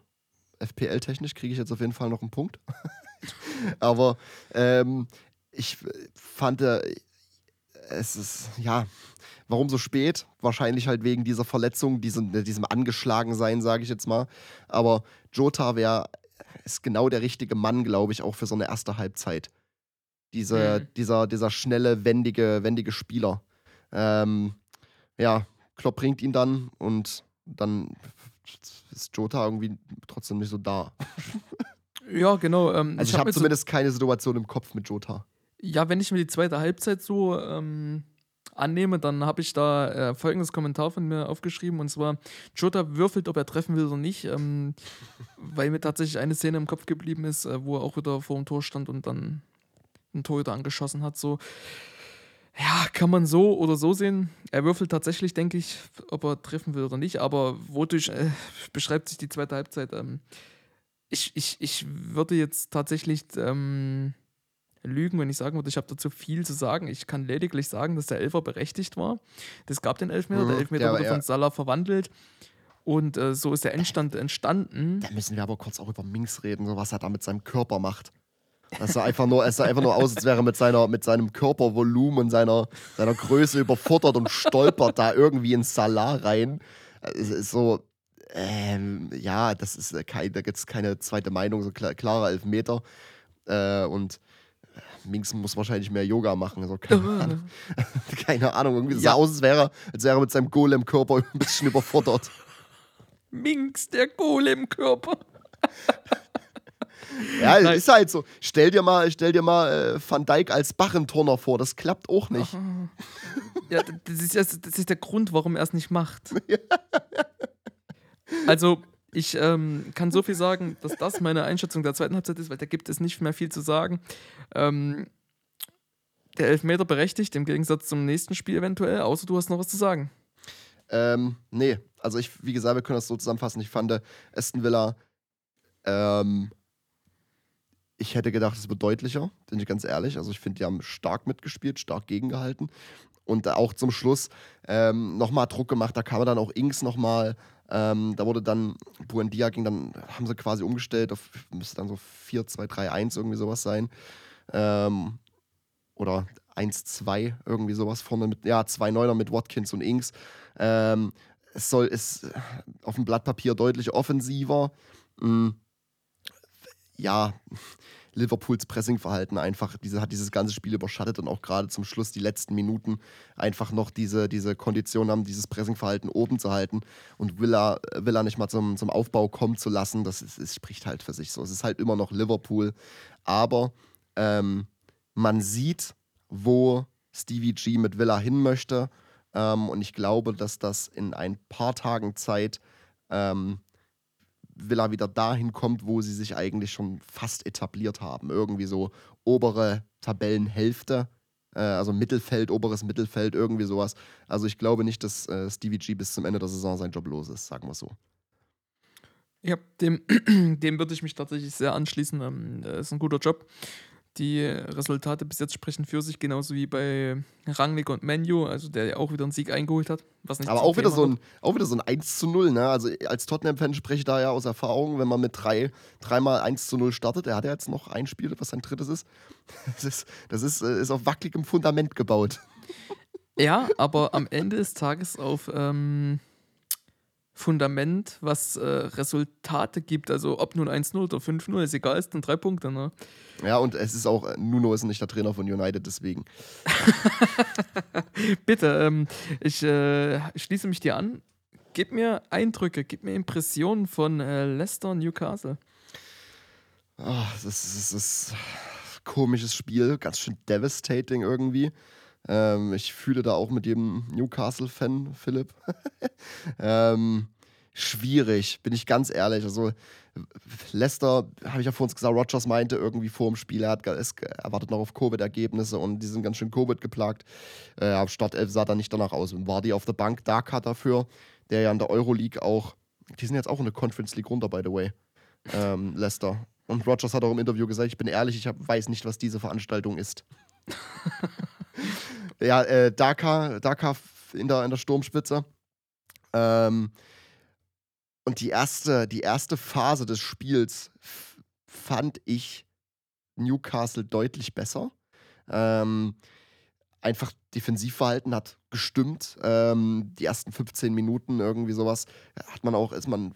FPL-technisch kriege ich jetzt auf jeden Fall noch einen Punkt. [LAUGHS] Aber ähm, ich fand, äh, es ist, ja, warum so spät? Wahrscheinlich halt wegen dieser Verletzung, diesem, diesem Angeschlagensein, sage ich jetzt mal. Aber Jota wäre, ist genau der richtige Mann, glaube ich, auch für so eine erste Halbzeit. Diese, Mhm. dieser, dieser schnelle, wendige, wendige Spieler. Ähm, ja, Klopp bringt ihn dann und dann ist Jota irgendwie trotzdem nicht so da. Ja, genau. Ähm, Also ich hab habe so- zumindest keine Situation im Kopf mit Jota. Ja, wenn ich mir die zweite Halbzeit so ähm, annehme, dann habe ich da äh, folgendes Kommentar von mir aufgeschrieben und zwar: Jota würfelt, ob er treffen will oder nicht, ähm, [LAUGHS] weil mir tatsächlich eine Szene im Kopf geblieben ist, äh, wo er auch wieder vor dem Tor stand und dann einen Torhüter angeschossen hat. So, ja, kann man so oder so sehen. Er würfelt tatsächlich, denke ich, ob er treffen will oder nicht, aber wodurch äh, beschreibt sich die zweite Halbzeit? Ähm, ich, ich, ich würde jetzt tatsächlich. Ähm, lügen, wenn ich sagen würde, ich habe dazu viel zu sagen. Ich kann lediglich sagen, dass der Elfer berechtigt war. Das gab den Elfmeter. Mhm, der Elfmeter war wurde eher- von Salah verwandelt. Und äh, so ist der Endstand entstanden. Da müssen wir aber kurz auch über Minks reden, so was er da mit seinem Körper macht. Das sah einfach nur, es sah einfach nur aus, als wäre er mit, seiner, mit seinem Körpervolumen und seiner, seiner Größe überfordert und stolpert da irgendwie ins Salah rein. Es ist so, ähm, ja, das ist äh, kein, da gibt es keine zweite Meinung, so klar, klarer Elfmeter. Äh, und Minks muss wahrscheinlich mehr Yoga machen. Also keine, Ahnung, [LAUGHS] keine Ahnung, irgendwie sah Ja. aus, als wäre, er- als wäre er mit seinem Golem-Körper [LAUGHS] ein bisschen überfordert. Minx, der Golem-Körper. [LAUGHS] Ja, Nein. ist halt so. Stell dir mal, stell dir mal äh, Van Dijk als Barrenturner vor, das klappt auch nicht. Ja, d- das ist, das das ist der Grund, warum er es nicht macht. Also, ich ähm, kann so viel sagen, dass das meine Einschätzung der zweiten Halbzeit ist, weil da gibt es nicht mehr viel zu sagen. Ähm, der Elfmeter berechtigt, im Gegensatz zum nächsten Spiel eventuell, außer du hast noch was zu sagen. Ähm, nee, also ich, wie gesagt, wir können das so zusammenfassen. Ich fand äh, Aston Villa, ähm, ich hätte gedacht, es wird deutlicher, bin ich ganz ehrlich. Also ich finde, die haben stark mitgespielt, stark gegengehalten. Und auch zum Schluss ähm, nochmal Druck gemacht, da kam dann auch Inks nochmal. Ähm, da wurde dann, Buendia ging dann, haben sie quasi umgestellt auf, müsste dann so 4-2-3-1 irgendwie sowas sein. Ähm, oder 1-2, irgendwie sowas vorne mit, ja, zwei Neuner mit Watkins und Inks. Ähm, es soll, ist auf dem Blatt Papier deutlich offensiver. Mm, ja, Liverpools Pressingverhalten einfach, diese, hat dieses ganze Spiel überschattet und auch gerade zum Schluss die letzten Minuten einfach noch diese, diese Kondition haben, dieses Pressingverhalten oben zu halten und Villa, Villa nicht mal zum, zum Aufbau kommen zu lassen, das ist, es spricht halt für sich so. Es ist halt immer noch Liverpool, aber ähm, man sieht, wo Stevie G mit Villa hin möchte. Ähm, und ich glaube, dass das in ein paar Tagen Zeit ähm, Villa wieder dahin kommt, wo sie sich eigentlich schon fast etabliert haben. Irgendwie so obere Tabellenhälfte. Äh, also Mittelfeld, oberes Mittelfeld, irgendwie sowas. Also ich glaube nicht, dass äh, Stevie G bis zum Ende der Saison sein Job los ist, sagen wir so. Ja, dem, [CLEARS THROAT] dem würde ich mich tatsächlich sehr anschließen. Ähm, ist ein guter Job. Die Resultate bis jetzt sprechen für sich, genauso wie bei Rangnick und Menu, also der ja auch wieder einen Sieg eingeholt hat. Was nicht Aber auch wieder, so ein, auch wieder so ein 1 zu 0, ne? Also als Tottenham-Fan spreche ich da ja aus Erfahrung, wenn man mit drei, dreimal 1 zu 0 startet, er hat ja jetzt noch ein Spiel, was sein drittes ist. [LAUGHS] Das ist, das ist, äh, ist auf wackeligem Fundament gebaut. Ja, aber am Ende des Tages auf ähm, Fundament, was äh, Resultate gibt. Also ob nun 1-0 oder 5-0, ist egal, es sind drei Punkte. Ne? Ja, und es ist auch, äh, Nuno ist nicht der Trainer von United, deswegen. [LAUGHS] Bitte, ähm, ich äh, schließe mich dir an. Gib mir Eindrücke, gib mir Impressionen von äh, Leicester und Newcastle. Ah, das, ist, das ist ein komisches Spiel, ganz schön devastating irgendwie. Ähm, ich fühle da auch mit jedem Newcastle-Fan, Philipp. [LAUGHS] ähm, schwierig, bin ich ganz ehrlich. Also, Leicester, habe ich ja vor uns gesagt, Rogers meinte irgendwie vor dem Spiel, er hat ge- erwartet noch auf Covid-Ergebnisse und die sind ganz schön Covid geplagt. Äh, Startelf sah da nicht danach aus. War die auf der Bank, Dark dafür, der ja in der Euroleague auch, die sind jetzt auch in der Conference League runter, by the way. Ähm, Leicester. Und Rogers hat auch im Interview gesagt, ich bin ehrlich, ich hab, weiß nicht, was diese Veranstaltung ist. [LAUGHS] ja, äh, Dakar, Dakar in der, in der Sturmspitze. Ähm, und die erste, die erste Phase des Spiels fand ich Newcastle deutlich besser. Ähm, einfach Defensivverhalten hat gestimmt. Ähm, die ersten 15 Minuten irgendwie sowas hat man auch, ist man,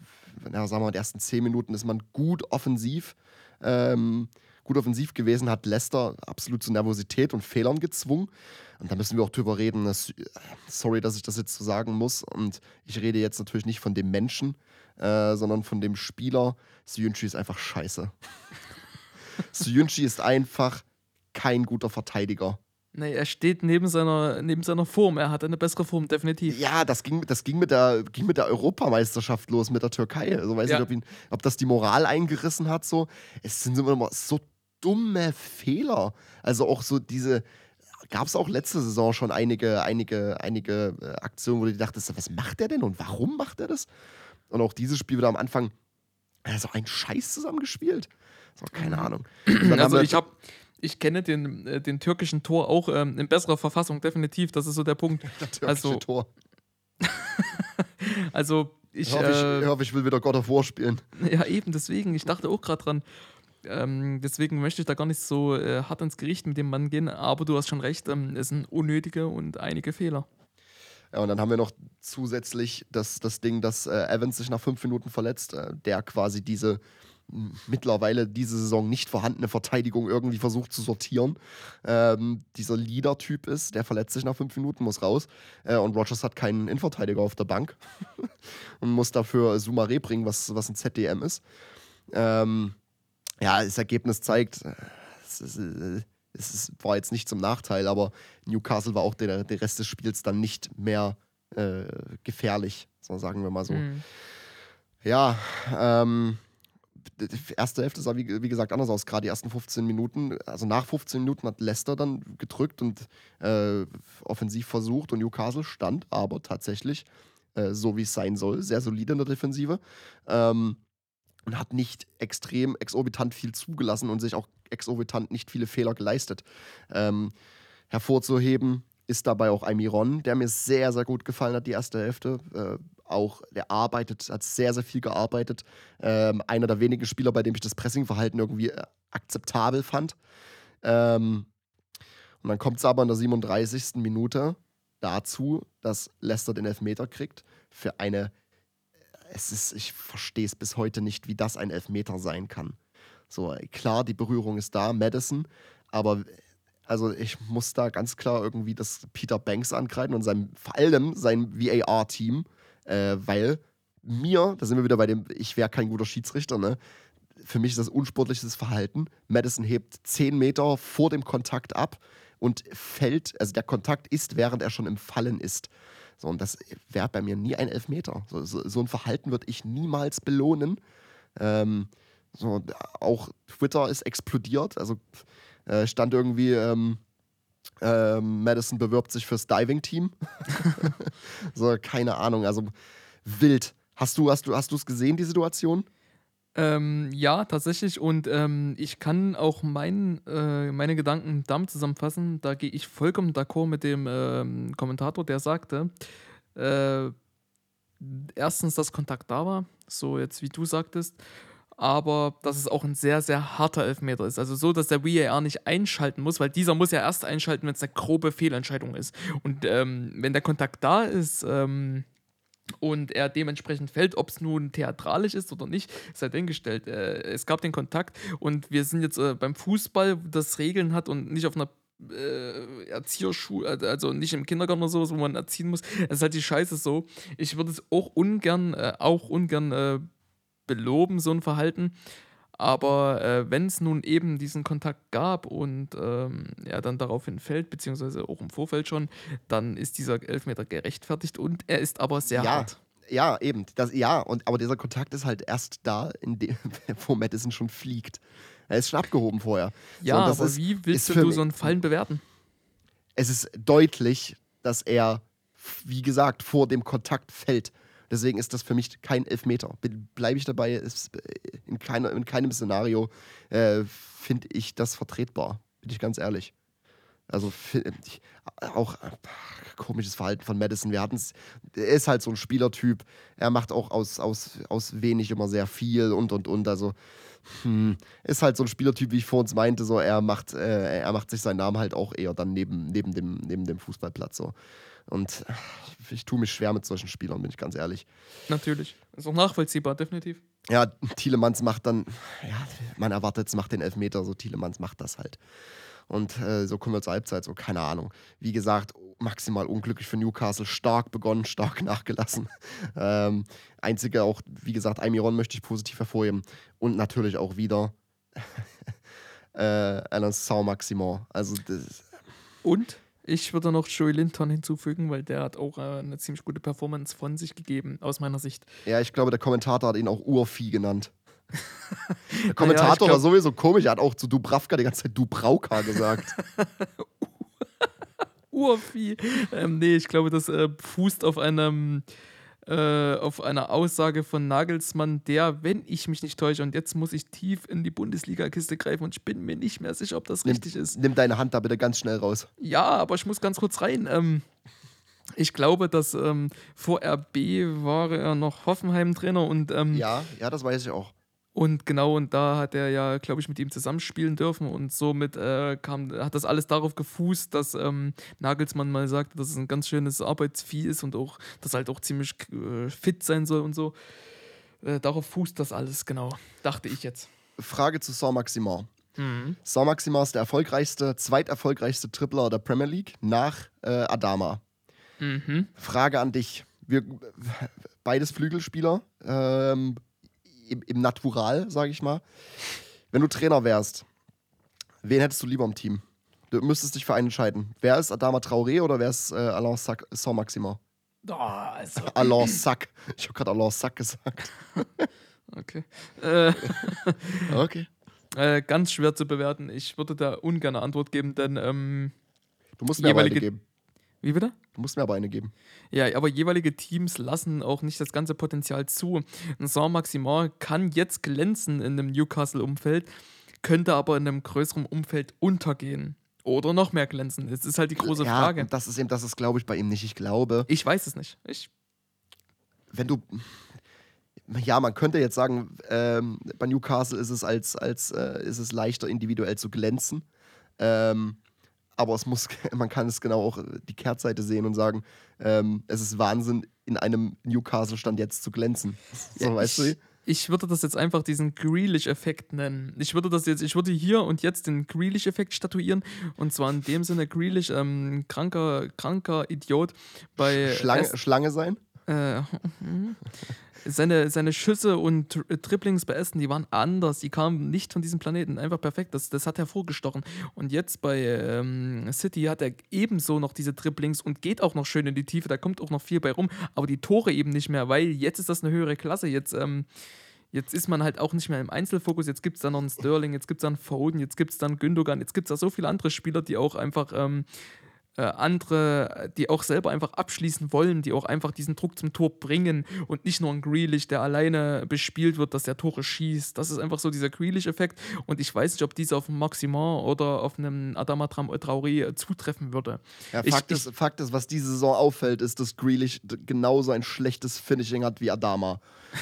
ja, sagen wir mal, die ersten 10 Minuten ist man gut offensiv. Ähm, gut offensiv gewesen, hat Leicester absolut zu Nervosität und Fehlern gezwungen. Und da müssen wir auch drüber reden. Dass, sorry, dass ich das jetzt so sagen muss. Und ich rede jetzt natürlich nicht von dem Menschen, äh, sondern von dem Spieler. Syunchi ist einfach scheiße. [LAUGHS] Syunchi ist einfach kein guter Verteidiger. Nee, er steht neben seiner, neben seiner Form. Er hat eine bessere Form, definitiv. Ja, das ging, das ging, mit, der, ging mit der Europameisterschaft los, mit der Türkei. Also weiß Ja. nicht, ob, ihn, ob das die Moral eingerissen hat. So. Es sind immer so dumme Fehler. Also auch so diese. Gab es auch letzte Saison schon einige, einige, einige äh, Aktionen, wo du dir dachtest, was macht der denn und warum macht er das? Und auch dieses Spiel wieder am Anfang, also ein Scheiß zusammengespielt. So, keine Ahnung. [CLEARS THROAT] Dann haben Also ich habe, ich kenne den, äh, den türkischen Tor auch ähm, in besserer Verfassung, definitiv. Das ist so der Punkt. [LAUGHS] türkische also- Tor. [LAUGHS] Also ich, Ich hoffe, ich, äh, ich hoffe, ich will wieder God of War spielen. ja eben deswegen. Ich dachte auch gerade dran. Ähm, deswegen möchte ich da gar nicht so äh, hart ins Gericht mit dem Mann gehen. Aber du hast schon recht. Ähm, es sind unnötige und einige Fehler. Ja, und dann haben wir noch zusätzlich das, das Ding, dass äh, Evans sich nach fünf Minuten verletzt, äh, der quasi diese mittlerweile diese Saison nicht vorhandene Verteidigung irgendwie versucht zu sortieren. Ähm, dieser Leader-Typ ist, der verletzt sich nach fünf Minuten, muss raus. Äh, und Rogers hat keinen Innenverteidiger auf der Bank [LAUGHS] und muss dafür Sumaré bringen, was, was ein ZDM ist. Ähm, ja, das Ergebnis zeigt, äh, es, ist, äh, es war jetzt nicht zum Nachteil, aber Newcastle war auch der, der Rest des Spiels dann nicht mehr äh, gefährlich, so sagen wir mal so. Mhm. Ja, ähm, die erste Hälfte sah wie, wie gesagt anders aus, gerade die ersten 15 Minuten. Also nach 15 Minuten hat Leicester dann gedrückt und äh, offensiv versucht und Newcastle stand aber tatsächlich äh, so, wie es sein soll, sehr solide in der Defensive. Ähm, und hat nicht extrem exorbitant viel zugelassen und sich auch exorbitant nicht viele Fehler geleistet. Ähm, hervorzuheben ist dabei auch Almiron, der mir sehr, sehr gut gefallen hat, die erste Hälfte. Äh, auch der arbeitet, hat sehr, sehr viel gearbeitet. Ähm, einer der wenigen Spieler, bei dem ich das Pressingverhalten irgendwie äh, akzeptabel fand. Ähm, und dann kommt es aber in der 37. Minute dazu, dass Leicester den Elfmeter kriegt für eine es ist, ich verstehe es bis heute nicht, wie das ein Elfmeter sein kann. So, klar, die Berührung ist da, Madison, aber also ich muss da ganz klar irgendwie das Peter Banks ankreiden und sein, vor allem sein VAR-Team, äh, weil mir, da sind wir wieder bei dem, ich wäre kein guter Schiedsrichter, ne? Für mich ist das unsportliches Verhalten. Madison hebt 10 Meter vor dem Kontakt ab und fällt, also der Kontakt ist, während er schon im Fallen ist. So, und das wäre bei mir nie ein Elfmeter. So, so, so ein Verhalten würde ich niemals belohnen. Ähm, so, auch Twitter ist explodiert. Also äh, stand irgendwie, ähm, Ähm, Madison bewirbt sich fürs Diving-Team. [LAUGHS] so, keine Ahnung, also wild. Hast du, hast du, hast du es gesehen, die Situation? Ähm, ja, tatsächlich. Und ähm, ich kann auch mein, äh, meine Gedanken damit zusammenfassen. Da gehe ich vollkommen d'accord mit dem ähm, Kommentator, der sagte, äh, erstens, dass Kontakt da war, so jetzt wie du sagtest, aber dass es auch ein sehr, sehr harter Elfmeter ist. Also so, dass der VAR nicht einschalten muss, weil dieser muss ja erst einschalten, wenn es eine grobe Fehlentscheidung ist. Und ähm, wenn der Kontakt da ist, ähm, und er dementsprechend fällt, ob es nun theatralisch ist oder nicht, sei dahingestellt. Äh, es gab den Kontakt und wir sind jetzt äh, beim Fußball, das Regeln hat und nicht auf einer äh, Erzieherschule, also nicht im Kindergarten oder sowas, wo man erziehen muss. Es ist halt die Scheiße so. Ich würde es auch ungern, äh, auch ungern äh, beloben, so ein Verhalten. Aber äh, wenn es nun eben diesen Kontakt gab und ähm, er dann daraufhin fällt, beziehungsweise auch im Vorfeld schon, dann ist dieser Elfmeter gerechtfertigt und er ist aber sehr ja. hart. Ja, eben. Das, ja, und, aber dieser Kontakt ist halt erst da, in dem, [LAUGHS] wo Madison schon fliegt. Er ist schon abgehoben vorher. Ja, so, aber ist, wie willst du so einen Fallen bewerten? Es ist deutlich, dass er, wie gesagt, vor dem Kontakt fällt. Deswegen ist das für mich kein Elfmeter. Bleibe ich dabei, ist äh, in, keiner, in keinem Szenario äh, finde ich das vertretbar. Bin ich ganz ehrlich. Also auch ach, komisches Verhalten von Madison. Wir hatten es, er ist halt so ein Spielertyp. Er macht auch aus, aus, aus wenig immer sehr viel und und und. Also hm, ist halt so ein Spielertyp, wie ich vor uns meinte. So, er macht, äh, er macht sich seinen Namen halt auch eher dann neben, neben, dem, neben dem Fußballplatz. So. Und ich tue mich schwer mit solchen Spielern, bin ich ganz ehrlich. Natürlich. Ist auch nachvollziehbar, definitiv. Ja, Thielemanns macht dann, ja, man erwartet, es macht den Elfmeter, so Thielemanns macht das halt. Und äh, so kommen wir zur Halbzeit, so keine Ahnung. Wie gesagt, maximal unglücklich für Newcastle, stark begonnen, stark [LAUGHS] nachgelassen. ähm, einzige auch, wie gesagt, Almiron möchte ich positiv hervorheben. Und natürlich auch wieder [LAUGHS] äh, Alain Saint-Maximin. Also das, Und ich würde noch Joey Linton hinzufügen, weil der hat auch äh, eine ziemlich gute Performance von sich gegeben, aus meiner Sicht. Ja, ich glaube, der Kommentator hat ihn auch Urvieh genannt. [LAUGHS] Der Kommentator naja, glaub, war sowieso komisch. Er hat auch zu Dubravka die ganze Zeit Dubrauka gesagt. [LAUGHS] Urvieh. Ähm, nee, ich glaube, das äh, fußt auf einem äh, auf einer Aussage von Nagelsmann, der, wenn ich mich nicht täusche, und jetzt muss ich tief in die Bundesliga-Kiste greifen und ich bin mir nicht mehr sicher, ob das nimm, richtig ist. Nimm deine Hand da bitte ganz schnell raus. Ja, aber ich muss ganz kurz rein. Ähm, ich glaube, dass ähm, vor RB war er noch Hoffenheim-Trainer und. Ähm, ja, ja, das weiß ich auch. Und genau, und da hat er ja, glaube ich, mit ihm zusammenspielen dürfen. Und somit äh, kam, hat das alles darauf gefußt, dass ähm, Nagelsmann mal sagte, dass es ein ganz schönes Arbeitsvieh ist und auch, dass halt auch ziemlich äh, fit sein soll und so. Äh, darauf fußt das alles, genau. Dachte ich jetzt. Frage zu Saint-Maximin. Mhm. Saint-Maximin ist der erfolgreichste, zweiterfolgreichste Tripler der Premier League nach äh, Adama. Mhm. Frage an dich. Wir, beides Flügelspieler. Ähm, im, im Natural, sage ich mal. Wenn du Trainer wärst, wen hättest du lieber im Team? Du müsstest dich für einen entscheiden. Wer ist Adama Traoré oder wer ist äh, Alain Sac Saint-Maximin? Oh, also. [LAUGHS] Alain Sac. Ich habe gerade Alain Sac gesagt. [LAUGHS] okay. Äh, [LAUGHS] okay. Äh, ganz schwer zu bewerten. Ich würde da ungern eine Antwort geben, denn ähm, du musst mir eine geben. Wie bitte? Du musst mir aber eine geben. Ja, aber jeweilige Teams lassen auch nicht das ganze Potenzial zu. Ein Saint-Maximin kann jetzt glänzen in einem Newcastle-Umfeld, könnte aber in einem größeren Umfeld untergehen. Oder noch mehr glänzen. Das ist halt die große ja, Frage. Das ist eben, das ist, glaube ich, bei ihm nicht. Ich glaube. Ich weiß es nicht. Ich wenn du. Ja, man könnte jetzt sagen, ähm, bei Newcastle ist es als, als äh, ist es leichter, individuell zu glänzen. Ähm, aber es muss, [LAUGHS] man kann es genau auch die Kehrtseite sehen und sagen, ähm, es ist Wahnsinn, in einem Newcastle-Stand jetzt zu glänzen. So, ja, weißt ich, du? Ich würde das jetzt einfach diesen Grealish-Effekt nennen. Ich würde das jetzt, ich würde hier und jetzt den Grealish-Effekt statuieren. Und zwar in dem Sinne, Grealish, ähm, kranker, kranker Idiot bei. Schlange, Schlange sein? Äh, [LAUGHS] seine, seine Schüsse und Triplings bei Essen, die waren anders. Die kamen nicht von diesem Planeten. Einfach perfekt. Das, das hat hervorgestochen. Und jetzt bei ähm, City hat er ebenso noch diese Triplings und geht auch noch schön in die Tiefe. Da kommt auch noch viel bei rum. Aber die Tore eben nicht mehr, weil jetzt ist das eine höhere Klasse. Jetzt. Ähm, Jetzt ist man halt auch nicht mehr im Einzelfokus. Jetzt gibt es da noch einen Sterling, jetzt gibt es da einen Foden, jetzt gibt es da einen Gündogan, jetzt gibt es da so viele andere Spieler, die auch einfach ähm, äh, andere, die auch selber einfach abschließen wollen, die auch einfach diesen Druck zum Tor bringen und nicht nur ein Grealish, der alleine bespielt wird, dass der Tore schießt. Das ist einfach so dieser Grealish-Effekt und ich weiß nicht, ob dies auf einem Maximal oder auf einem Adama Traoré äh, zutreffen würde. Ja, Ich- Fakt, ich- ist, Fakt ist, was diese Saison auffällt, ist, dass Grealish genauso ein schlechtes Finishing hat wie Adama.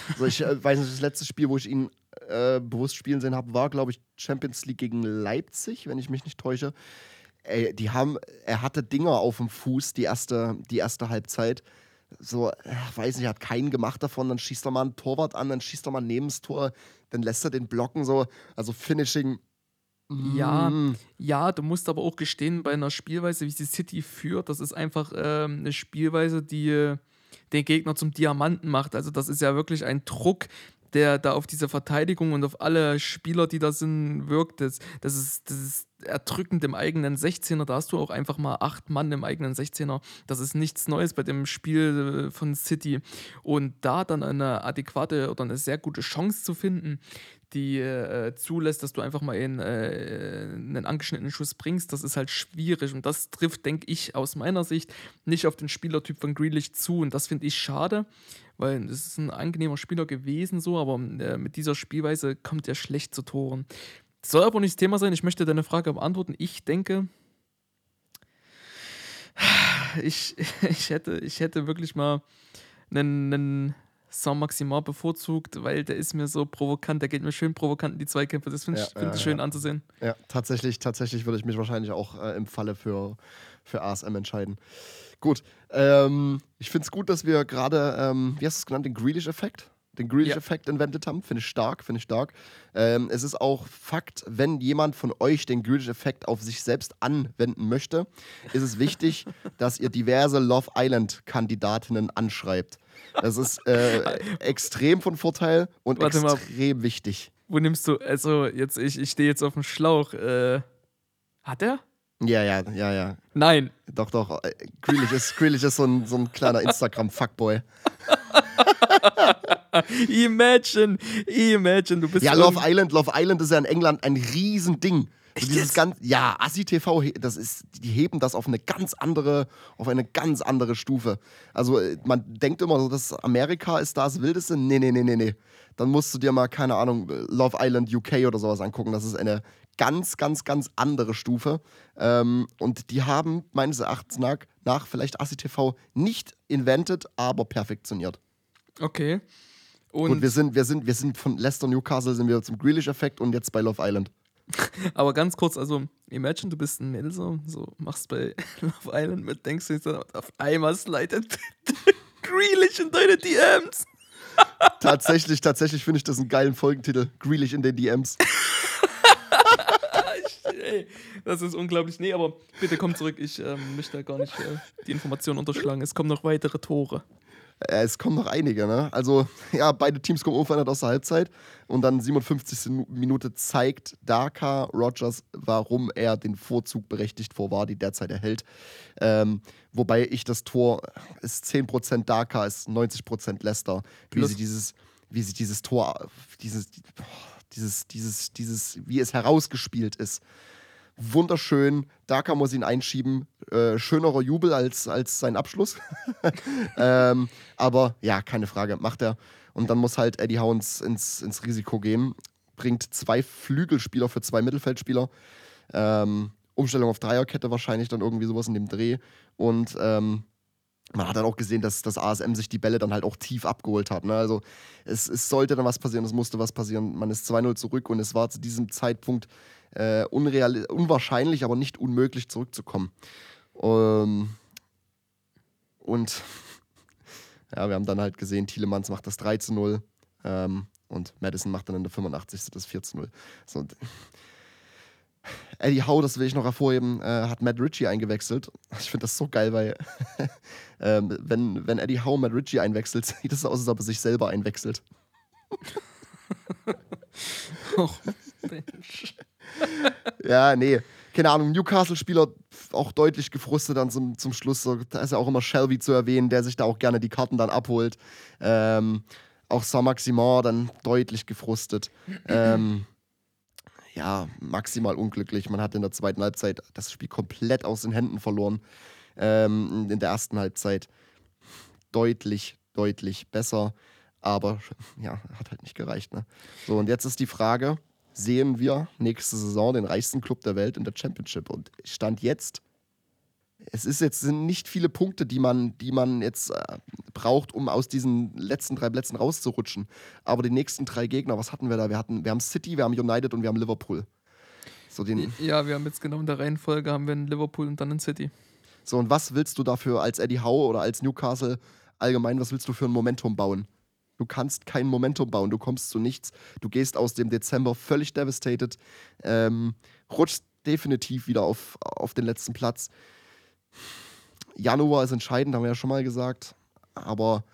Also ich äh, [LAUGHS] weiß nicht, das letzte Spiel, wo ich ihn äh, bewusst spielen sehen habe, war, glaube ich, Champions League gegen Leipzig, wenn ich mich nicht täusche. Ey, die haben, er hatte Dinger auf dem Fuß, die erste, die erste Halbzeit. So, äh, weiß nicht, hat keinen gemacht davon, dann schießt er mal einen Torwart an, dann schießt er mal neben das Tor, dann lässt er den blocken, so. Also Finishing. Ja, mm. Ja, du musst aber auch gestehen, bei einer Spielweise, wie sie City führt, das ist einfach ähm, eine Spielweise, die äh, den Gegner zum Diamanten macht. Also das ist ja wirklich ein Druck, der da auf diese Verteidigung und auf alle Spieler, die da sind, wirkt. Das, das, ist, das ist erdrückend im eigenen 16er. Da hast du auch einfach mal acht Mann im eigenen 16er. Das ist nichts Neues bei dem Spiel äh, von City. Und da dann eine adäquate oder eine sehr gute Chance zu finden, die äh, zulässt, dass du einfach mal in, äh, einen angeschnittenen Schuss bringst, das ist halt schwierig. Und das trifft, denke ich, aus meiner Sicht nicht auf den Spielertyp von Grealish zu. Und das finde ich schade, weil es ist ein angenehmer Spieler gewesen, so, aber äh, mit dieser Spielweise kommt er schlecht zu Toren. Das soll aber nicht das Thema sein. Ich möchte deine Frage beantworten. Ich denke, ich, [LAUGHS] ich, hätte, ich hätte wirklich mal einen, einen Saint Maximal bevorzugt, weil der ist mir so provokant, der geht mir schön provokant in die Zweikämpfe. Das finde ich, Ja, find ja, ich schön ja. anzusehen. Ja, tatsächlich, tatsächlich würde ich mich wahrscheinlich auch äh, im Falle für, für ASM entscheiden. Gut, ähm, ich finde es gut, dass wir gerade, ähm, wie hast du es genannt, den Grealish-Effekt? Den Grealish-Effekt invented haben. Finde ich stark, finde ich stark. Ähm, es ist auch Fakt, wenn jemand von euch den Grealish-Effekt auf sich selbst anwenden möchte, ist es wichtig, [LAUGHS] dass ihr diverse Love Island-Kandidatinnen anschreibt. Das ist äh, [LAUGHS] extrem von Vorteil und Warte mal. extrem wichtig. Wo nimmst du, also jetzt, ich, ich stehe jetzt auf dem Schlauch. Äh, hat er? Ja, ja, ja, ja. Nein. Doch, doch. äh, Grealish ist, Grealish ist so ein, so ein kleiner [LAUGHS] Instagram-Fuckboy. [LAUGHS] Imagine, imagine, du bist Ja, Love Island, Love Island ist ja in England ein Riesending. So dieses ganz, ja, Assi TV, das ist, die heben das auf eine ganz andere, auf eine ganz andere Stufe. Also äh, man denkt immer so, dass Amerika ist das Wildeste. Nee, nee, nee, nee, nee. Dann musst du dir mal, keine Ahnung, Love Island UK oder sowas angucken. Das ist eine ganz, ganz, ganz andere Stufe. Ähm, und die haben meines Erachtens nach, nach vielleicht Assi TV nicht invented, aber perfektioniert. Okay. Und, Gut, wir sind, wir sind, wir sind von Leicester Newcastle sind wir zum Grealish-Effekt und jetzt bei Love Island. [LAUGHS] aber ganz kurz, also, imagine, du bist ein Mädel so, so machst bei [LAUGHS] Love Island mit, denkst du jetzt auf einmal slidet [LAUGHS] Grealish in deine DMs. tatsächlich, tatsächlich finde ich das einen geilen Folgentitel. Grealish in den DMs. Ey, das ist unglaublich. Nee, aber bitte komm zurück. Ich ähm, möchte da gar nicht äh, die Informationen unterschlagen. Es kommen noch weitere Tore. Äh, es kommen noch einige, ne? Also, [LAUGHS] ja, beide Teams kommen unverändert aus der Halbzeit und dann 57. Minute zeigt Daka Rogers, warum er den Vorzug berechtigt vor Vardy derzeit erhält. Ähm, wobei ich das Tor ist 10% Daka, ist 90% Leicester. Wie sie dieses, wie sie dieses Tor, dieses, dieses, dieses, dieses, wie es herausgespielt ist. Wunderschön. Daka muss ihn einschieben. Äh, schönerer Jubel als, als sein Abschluss. [LAUGHS] ähm, aber ja, keine Frage, macht er. Und dann muss halt Eddie ins, ins, ins Risiko gehen. Bringt zwei Flügelspieler für zwei Mittelfeldspieler. Ähm, Umstellung auf Dreierkette wahrscheinlich dann irgendwie sowas in dem Dreh. Und ähm, man hat dann auch gesehen, dass das ASM sich die Bälle dann halt auch tief abgeholt hat. Ne? Also es, es sollte dann was passieren, es musste was passieren. Man ist 2-0 zurück und es war zu diesem Zeitpunkt äh, unreal, unwahrscheinlich, aber nicht unmöglich zurückzukommen. Ähm, und [LAUGHS] ja, wir haben dann halt gesehen, Thielemanns macht das 3 zu 0 ähm, und Madison macht dann in der 85. das 4 zu 0. So, Eddie Howe, das will ich noch hervorheben, äh, hat Matt Ritchie eingewechselt. Ich finde das so geil, weil [LAUGHS] ähm, wenn, wenn Eddie Howe Matt Ritchie einwechselt, [LAUGHS] sieht es aus, als ob er sich selber einwechselt. [LAUGHS] Oh, Mensch. Ja, nee. Keine Ahnung, Newcastle-Spieler auch deutlich gefrustet dann zum, zum Schluss. So, da ist ja auch immer Shelby zu erwähnen, der sich da auch gerne die Karten dann abholt. Ähm, auch Saint-Maximin dann deutlich gefrustet. ähm, ja, maximal unglücklich. Man hat in der zweiten Halbzeit das Spiel komplett aus den Händen verloren. Ähm, in der ersten Halbzeit deutlich, deutlich besser. Aber ja, hat halt nicht gereicht. Ne? So, und jetzt ist die Frage: Sehen wir nächste Saison den reichsten Club der Welt in der Championship? Und Stand jetzt es ist jetzt sind nicht viele Punkte, die man, die man jetzt äh, braucht, um aus diesen letzten drei Plätzen rauszurutschen. Aber die nächsten drei Gegner, was hatten wir da? Wir hatten, wir haben City, wir haben United und wir haben Liverpool. So den, ja, wir haben jetzt genau in der Reihenfolge haben wir in Liverpool und dann in City. So, und was willst du dafür als Eddie Howe oder als Newcastle allgemein, was willst du für ein Momentum bauen? Du kannst kein Momentum bauen, du kommst zu nichts. Du gehst aus dem Dezember völlig devastated, ähm, rutschst definitiv wieder auf, auf den letzten Platz. Januar ist entscheidend, haben wir ja schon mal gesagt. Aber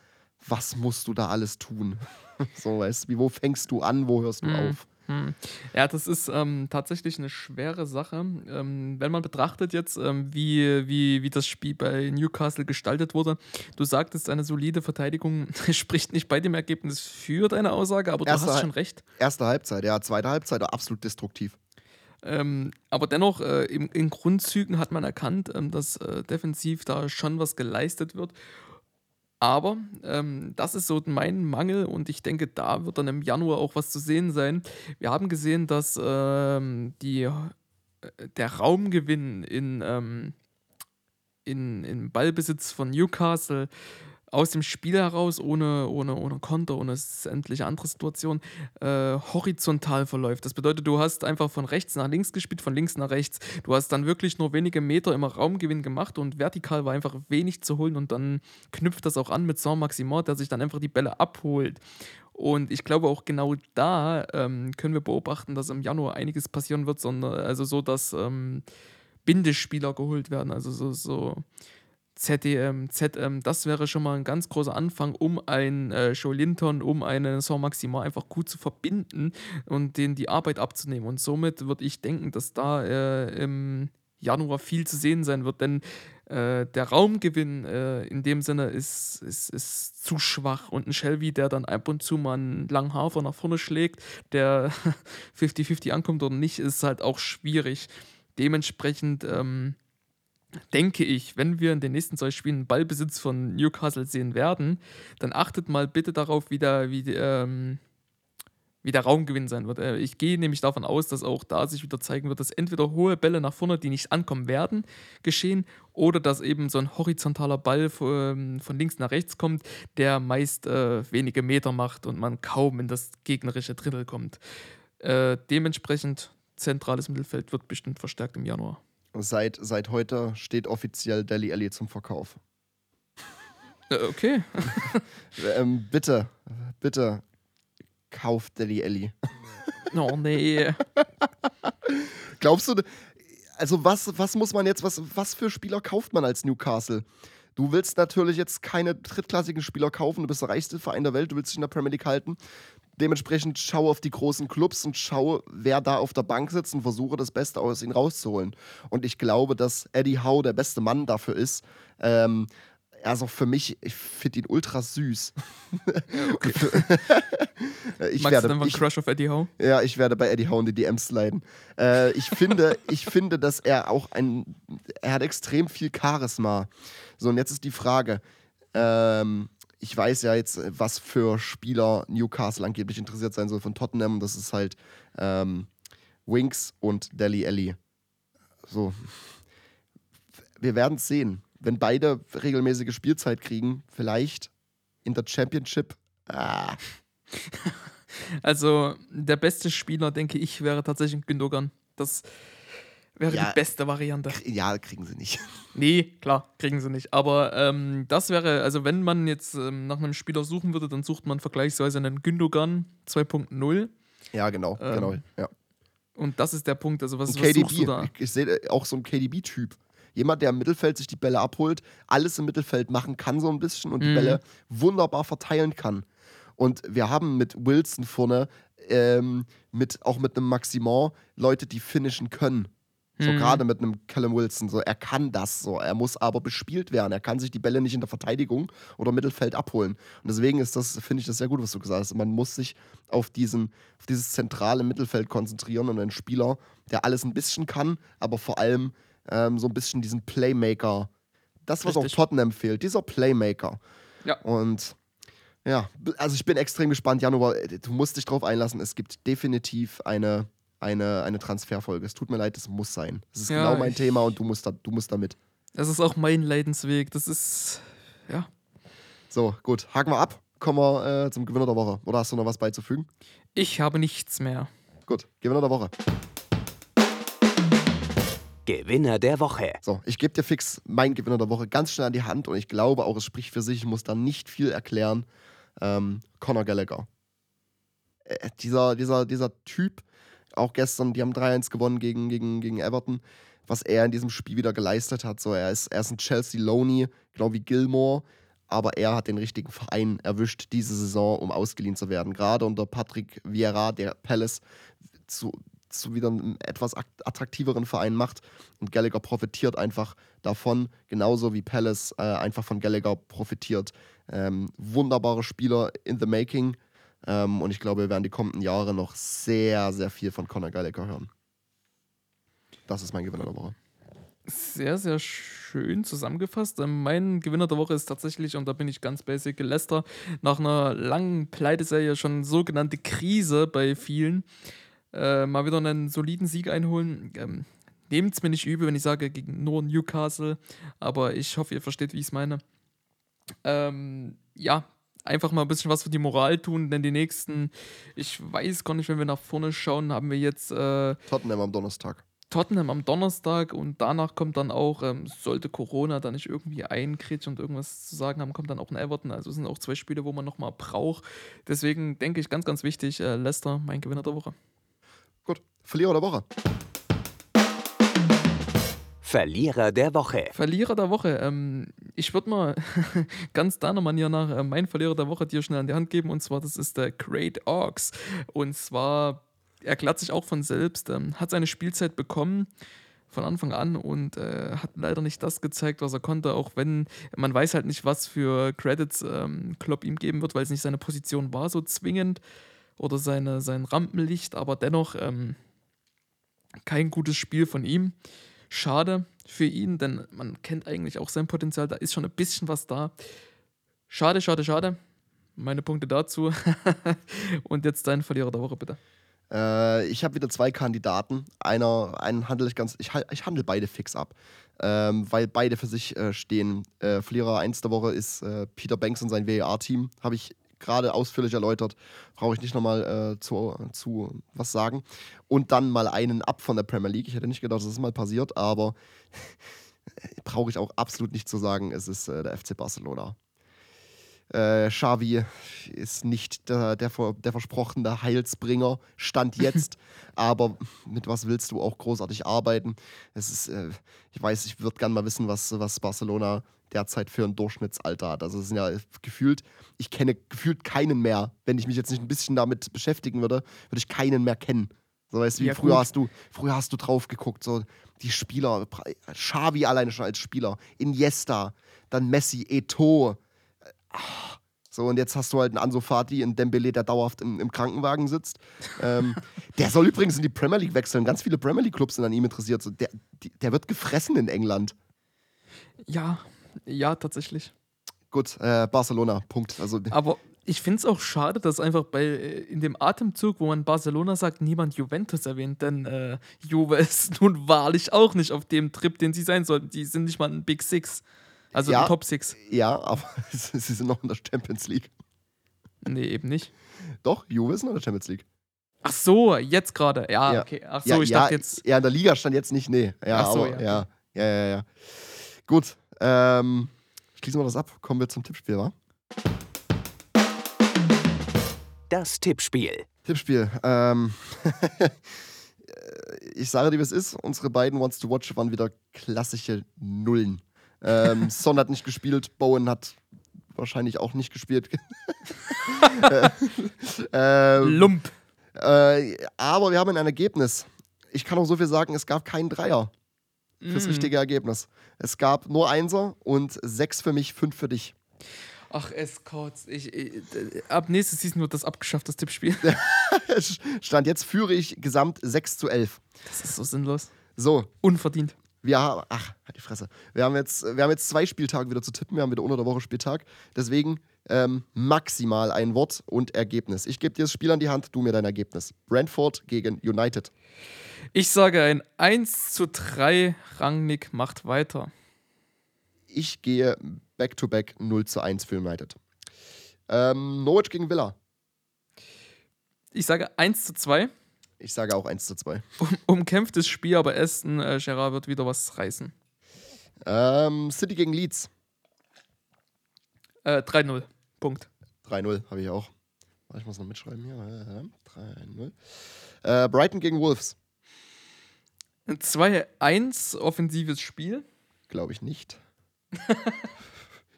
was musst du da alles tun? [LAUGHS] so, weißt du, wo fängst du an, wo hörst du Hm. auf? Hm. Ja, das ist ähm, tatsächlich eine schwere Sache. Ähm, wenn man betrachtet jetzt, ähm, wie, wie, wie das Spiel bei Newcastle gestaltet wurde. Du sagtest, eine solide Verteidigung [LAUGHS] spricht nicht bei dem Ergebnis für deine Aussage, aber du Erste hast schon recht. Erste Halbzeit, ja, zweite Halbzeit absolut destruktiv. Ähm, aber dennoch, äh, im, in Grundzügen hat man erkannt, ähm, dass äh, defensiv da schon was geleistet wird. Aber ähm, das ist so mein Mangel und ich denke, da wird dann im Januar auch was zu sehen sein. Wir haben gesehen, dass ähm, die, äh, der Raumgewinn in, ähm, in, in Ballbesitz von Newcastle aus dem Spiel heraus, ohne, ohne, ohne Konter, ohne sämtliche andere Situation, äh, horizontal verläuft. Das bedeutet, du hast einfach von rechts nach links gespielt, von links nach rechts. Du hast dann wirklich nur wenige Meter immer Raumgewinn gemacht und vertikal war einfach wenig zu holen und dann knüpft das auch an mit Saint-Maximin, der sich dann einfach die Bälle abholt. Und ich glaube auch genau da ähm, können wir beobachten, dass im Januar einiges passieren wird, sondern also so, dass ähm, Bindespieler geholt werden, also so, so ZDM, ZM, das wäre schon mal ein ganz großer Anfang, um ein äh, Linton, um einen Saint-Maximin einfach gut zu verbinden und denen die Arbeit abzunehmen. Und somit würde ich denken, dass da äh, im Januar viel zu sehen sein wird, denn äh, der Raumgewinn äh, in dem Sinne ist, ist, ist zu schwach. Und ein Shelby, der dann ab und zu mal einen langen Hafer nach vorne schlägt, der [LAUGHS] 50-50 ankommt oder nicht, ist halt auch schwierig. Dementsprechend ähm, denke ich, wenn wir in den nächsten zwei Spielen Ballbesitz von Newcastle sehen werden, dann achtet mal bitte darauf, wie der, wie, ähm, wie der Raumgewinn sein wird. Äh, Ich gehe nämlich davon aus, dass auch da sich wieder zeigen wird, dass entweder hohe Bälle nach vorne, die nicht ankommen werden, geschehen, oder dass eben so ein horizontaler Ball von, von links nach rechts kommt, der meist äh, wenige Meter macht und man kaum in das gegnerische Drittel kommt. Äh, dementsprechend zentrales Mittelfeld wird bestimmt verstärkt im Januar. Seit, seit heute steht offiziell Deli Alli zum Verkauf. Äh, okay. [LAUGHS] Ähm, bitte, bitte, kauft Deli Alli. Oh nee. [LAUGHS] Glaubst du, also was, was muss man jetzt, was, was für Spieler kauft man als Newcastle? Du willst natürlich jetzt keine drittklassigen Spieler kaufen, du bist der reichste Verein der Welt, du willst dich in der Premier League halten. Dementsprechend schau auf die großen Clubs und schau, wer da auf der Bank sitzt und versuche das Beste aus ihnen rauszuholen. Und ich glaube, dass Eddie Howe der beste Mann dafür ist. Ähm, also für mich, ich finde ihn ultra süß. [LAUGHS] okay. [LAUGHS] ich Magst werde, du dann mal ich, Crush auf Eddie Howe? ja, ich werde bei Eddie Howe in die DMs sliden. Äh, ich, finde, [LAUGHS] ich finde, dass er auch ein. Er hat extrem viel Charisma. So, und jetzt ist die Frage. Ähm, ich weiß ja jetzt, was für Spieler Newcastle angeblich interessiert sein soll von Tottenham. Das ist halt ähm, Winks und Deli Alli. So. Wir werden es sehen. Wenn beide regelmäßige Spielzeit kriegen, vielleicht in der Championship. Ah, [LAUGHS] Also, der beste Spieler, denke ich, wäre tatsächlich Gündogan. Das wäre Ja. die beste Variante. ja, kriegen sie nicht. [LAUGHS] Nee, klar, kriegen sie nicht. Aber ähm, das wäre, also wenn man jetzt ähm, nach einem Spieler suchen würde, dann sucht man vergleichsweise einen Gündogan 2.0. Ja, genau, Ähm, genau. Ja. Und das ist der Punkt. Also, was, Ein was suchst du KDB. da? Ich, ich sehe auch so einen KDB-Typ. Jemand, der im Mittelfeld sich die Bälle abholt, alles im Mittelfeld machen kann, so ein bisschen und die Mhm. Bälle wunderbar verteilen kann. Und wir haben mit Wilson vorne, ähm, mit, auch mit einem Maximin, Leute, die finishen können. So Mhm. gerade mit einem Callum Wilson. So, er kann das so. Er muss aber bespielt werden. Er kann sich die Bälle nicht in der Verteidigung oder Mittelfeld abholen. Und deswegen ist das, finde ich das sehr gut, was du gesagt hast. Man muss sich auf, diesen, auf dieses zentrale Mittelfeld konzentrieren und einen Spieler, der alles ein bisschen kann, aber vor allem ähm, so ein bisschen diesen Playmaker. Das, was Richtig. auch Tottenham fehlt, dieser Playmaker. Ja. Und ja, also ich bin extrem gespannt, Januar. Du musst dich drauf einlassen. Es gibt definitiv eine, eine, eine Transferfolge. Es tut mir leid, es muss sein. Das ist Ja, genau mein ich- Thema und du musst, da, du musst damit. Das ist auch mein Leidensweg. Das ist, ja. So, gut, haken wir ab. Kommen wir äh, zum Gewinner der Woche. Oder hast du noch was beizufügen? Ich habe nichts mehr. Gut, Gewinner der Woche. Gewinner der Woche. So, ich gebe dir fix meinen Gewinner der Woche ganz schnell an die Hand und ich glaube auch, es spricht für sich. Ich muss da nicht viel erklären. Ähm, Conor Gallagher. Äh, dieser, dieser, dieser Typ, auch gestern, die haben 3-1 gewonnen gegen, gegen, gegen Everton, was er in diesem Spiel wieder geleistet hat. So, er, ist, er ist ein Chelsea Loney, genau wie Gilmore, aber er hat den richtigen Verein erwischt diese Saison, um ausgeliehen zu werden. Gerade unter Patrick Vieira, der Palace zu, zu wieder einem etwas at- attraktiveren Verein macht. Und Gallagher profitiert einfach davon, genauso wie Palace äh, einfach von Gallagher profitiert. Ähm, wunderbare Spieler in the making. Ähm, und ich glaube, wir werden die kommenden Jahre noch sehr, sehr viel von Conor Gallagher hören. Das ist mein Gewinner der Woche. Sehr, sehr schön zusammengefasst. Ähm, Mein Gewinner der Woche ist tatsächlich, und da bin ich ganz basic, Leicester. Nach einer langen Pleiteserie schon sogenannte Krise bei vielen. Äh, mal wieder einen soliden Sieg einholen. Ähm, Nehmt es mir nicht übel, wenn ich sage, gegen nur Newcastle. Aber ich hoffe, ihr versteht, wie ich es meine. Ähm, ja, einfach mal ein bisschen was für die Moral tun, denn die nächsten, ich weiß gar nicht, wenn wir nach vorne schauen, haben wir jetzt äh, Tottenham am Donnerstag. Tottenham am Donnerstag und danach kommt dann auch, ähm, sollte Corona da nicht irgendwie einkritschen und irgendwas zu sagen haben, kommt dann auch ein Everton. Also es sind auch zwei Spiele, wo man nochmal braucht. Deswegen denke ich, ganz, ganz wichtig, äh, Leicester, mein Gewinner der Woche. Gut, Verlierer der Woche. Verlierer der Woche. Verlierer der Woche. Ähm, ich würde mal [LAUGHS] ganz deiner Manier nach äh, meinen Verlierer der Woche dir schnell an die Hand geben. Und zwar, das ist der Great Orks. Und zwar erklärt sich auch von selbst, ähm, hat seine Spielzeit bekommen von Anfang an und äh, hat leider nicht das gezeigt, was er konnte, auch wenn man weiß halt nicht, was für Credits ähm, Klopp ihm geben wird, weil es nicht seine Position war so zwingend oder seine, sein Rampenlicht, aber dennoch ähm, kein gutes Spiel von ihm. Schade für ihn, denn man kennt eigentlich auch sein Potenzial, da ist schon ein bisschen was da. Schade, schade, schade. Meine Punkte dazu. [LAUGHS] Und jetzt dein Verlierer der Woche, bitte. Äh, ich habe wieder zwei Kandidaten. Einer, einen handle ich ganz, ich, ich handle beide fix ab, ähm, weil beide für sich äh, stehen. Äh, Verlierer 1 der Woche ist äh, Peter Banks und sein WER-Team. Habe ich gerade ausführlich erläutert. Brauche ich nicht nochmal äh, zu, zu was sagen. Und dann mal einen ab von der Premier League. Ich hätte nicht gedacht, dass das mal passiert, aber [LAUGHS] brauche ich auch absolut nicht zu sagen. Es ist äh, der FC Barcelona. Äh, Xavi ist nicht der, der, der versprochene Heilsbringer, Stand [LAUGHS] jetzt. aber mit was willst du auch großartig arbeiten? Es ist, äh, ich weiß, ich würde gerne mal wissen, was, was Barcelona derzeit für ein Durchschnittsalter hat. Also es sind ja gefühlt, ich kenne gefühlt keinen mehr. Wenn ich mich jetzt nicht ein bisschen damit beschäftigen würde, würde ich keinen mehr kennen. So weißt du, wie Ja, früher gut. hast du, früher hast du drauf geguckt, so die Spieler, Xavi alleine schon als Spieler, Iniesta, dann Messi, Eto'o, so, und jetzt hast du halt einen Anso Fati, einen Dembele, der dauerhaft im, im Krankenwagen sitzt. Ähm, [LAUGHS] der soll übrigens in die Premier League wechseln. Ganz viele Premier League-Clubs sind an ihm interessiert. So, der, der wird gefressen in England. Ja, ja, tatsächlich. Gut, äh, Barcelona, Punkt. Also, [LAUGHS] Aber ich finde es auch schade, dass einfach bei äh, in dem Atemzug, wo man Barcelona sagt, niemand Juventus erwähnt, denn äh, Juve [LAUGHS] ist nun wahrlich auch nicht auf dem Trip, den sie sein sollten. Die sind nicht mal ein Big Six. Also Ja. ein Top Six. ja, aber [LAUGHS] sie sind noch in der Champions League. Nee, eben nicht. Doch, Juve ist noch in der Champions League. Ach so, jetzt gerade. Ja, Ja. okay. Ach so, ja, ich ja, dachte jetzt. Ja, in der Liga stand jetzt nicht, nee. Ja, Ach so, aber, ja, ja, ja, ja, ja. Gut, ähm, schließen wir das ab. Kommen wir zum Tippspiel, wa? Das Tippspiel. Tippspiel. Ähm, [LAUGHS] ich sage dir, wie es ist. Unsere beiden Wants to Watch waren wieder klassische Nullen. Ähm, [LAUGHS] Son hat nicht gespielt, Bowen hat wahrscheinlich auch nicht gespielt. [LAUGHS] ähm, Lump. äh, aber wir haben ein Ergebnis. ich kann auch so viel sagen, es gab keinen Dreier fürs Mm. richtige Ergebnis. Es gab nur Einser und sechs für mich, fünf für dich. Ach, es kotzt. Ich, ich, ab nächstes Season wird das abgeschafft, das Tippspiel. [LAUGHS] Stand jetzt führe ich gesamt 6 zu 11. Das ist so sinnlos. So, Unverdient. wir haben, ach, halt die Fresse. Wir haben, jetzt, wir haben jetzt zwei Spieltage wieder zu tippen. Wir haben wieder unter der Woche Spieltag. Deswegen ähm, maximal ein Wort und Ergebnis. Ich gebe dir das Spiel an die Hand, du mir dein Ergebnis. Brentford gegen United. Ich sage ein 1 zu 3. Rangnick macht weiter. Ich gehe back-to-back 0 zu 1 für United. Ähm, Norwich gegen Villa. Ich sage 1 zu 2. Ich sage auch 1 zu 2. Um, umkämpftes Spiel, aber Aston äh, Gerard wird wieder was reißen. Ähm, City gegen Leeds. Äh, 3-0. Punkt. 3-0 habe ich auch. Ich muss noch mitschreiben hier. Äh, 3-0. Äh, Brighton gegen Wolves. Ein 2-1 offensives Spiel. Glaube ich nicht. [LAUGHS]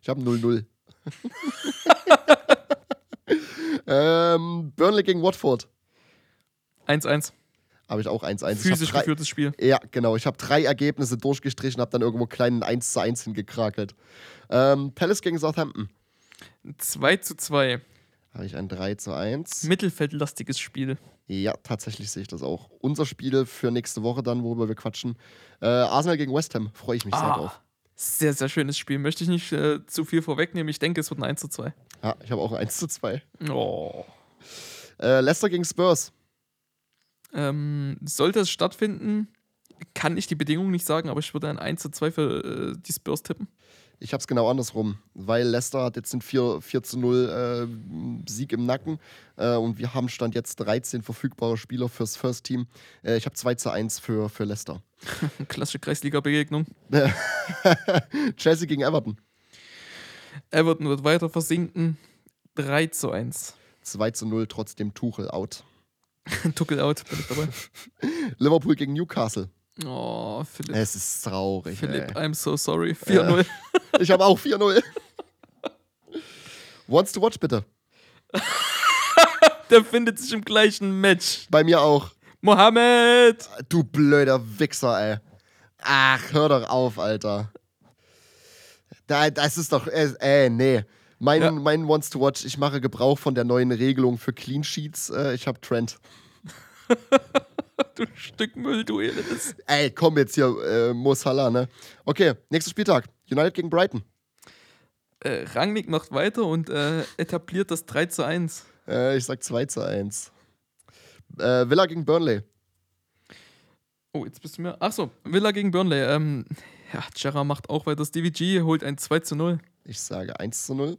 ich habe 0-0. [LAUGHS] ähm, Burnley gegen Watford. 1-1. Habe ich auch 1-1. Ich hab Physisch drei- geführtes Spiel. Ja, genau. Ich habe drei Ergebnisse durchgestrichen, habe dann irgendwo kleinen 1 zu 1 hingekrakelt. Ähm, Palace gegen Southampton. 2 zu 2. Habe ich ein 3 zu 1. Mittelfeldlastiges Spiel. Ja, tatsächlich sehe ich das auch. Unser Spiel für nächste Woche dann, worüber wir quatschen. Äh, Arsenal gegen West Ham. Freue ich mich sehr drauf. sehr, sehr schönes Spiel. Möchte ich nicht äh, zu viel vorwegnehmen. Ich denke, es wird ein 1 zu 2. Ja, ich habe auch ein 1 zu 2. Oh. Äh, Leicester gegen Spurs. Ähm, sollte es stattfinden, kann ich die Bedingungen nicht sagen, aber ich würde ein 1 zu 2 für äh, die Spurs tippen. Ich habe es genau andersrum, weil Leicester hat jetzt einen 4, 4 zu 0 äh, Sieg im Nacken äh, und wir haben Stand jetzt 13 verfügbare Spieler fürs First Team. Äh, ich habe 2 zu 1 für, für Leicester. [LAUGHS] Klassische Kreisliga-Begegnung. [LAUGHS] Chelsea gegen Everton. Everton wird weiter versinken. 3 zu 1. 2 zu 0, trotzdem Tuchel out. [LAUGHS] Tuckel out, bin ich dabei. Liverpool gegen Newcastle. Oh, Philipp. Es ist traurig. Philipp, ey. I'm so sorry. 4-0. [LAUGHS] Ich habe auch 4-0. Wants to watch bitte. [LAUGHS] Der findet sich im gleichen Match. Bei mir auch. Mohammed! Du blöder Wichser, ey. Ach, hör doch auf, Alter. Da, das ist doch. Äh, äh nee. Mein, Ja. mein Wants to Watch, ich mache Gebrauch von der neuen Regelung für Clean Sheets. Äh, ich habe Trent. [LAUGHS] [LAUGHS] Du Stück Müll, du Elendes. Ey, komm jetzt hier, äh, Mo Salah, ne? Okay, nächster Spieltag. United gegen Brighton. Äh, Rangnick macht weiter und äh, etabliert das 3 zu 1. Äh, ich sag 2 zu 1. Äh, Villa gegen Burnley. Oh, jetzt bist du mir. Achso, Villa gegen Burnley. Ähm, ja, Gerrard macht auch weiter. Stevie G holt ein 2 zu 0. Ich sage 1 zu 0.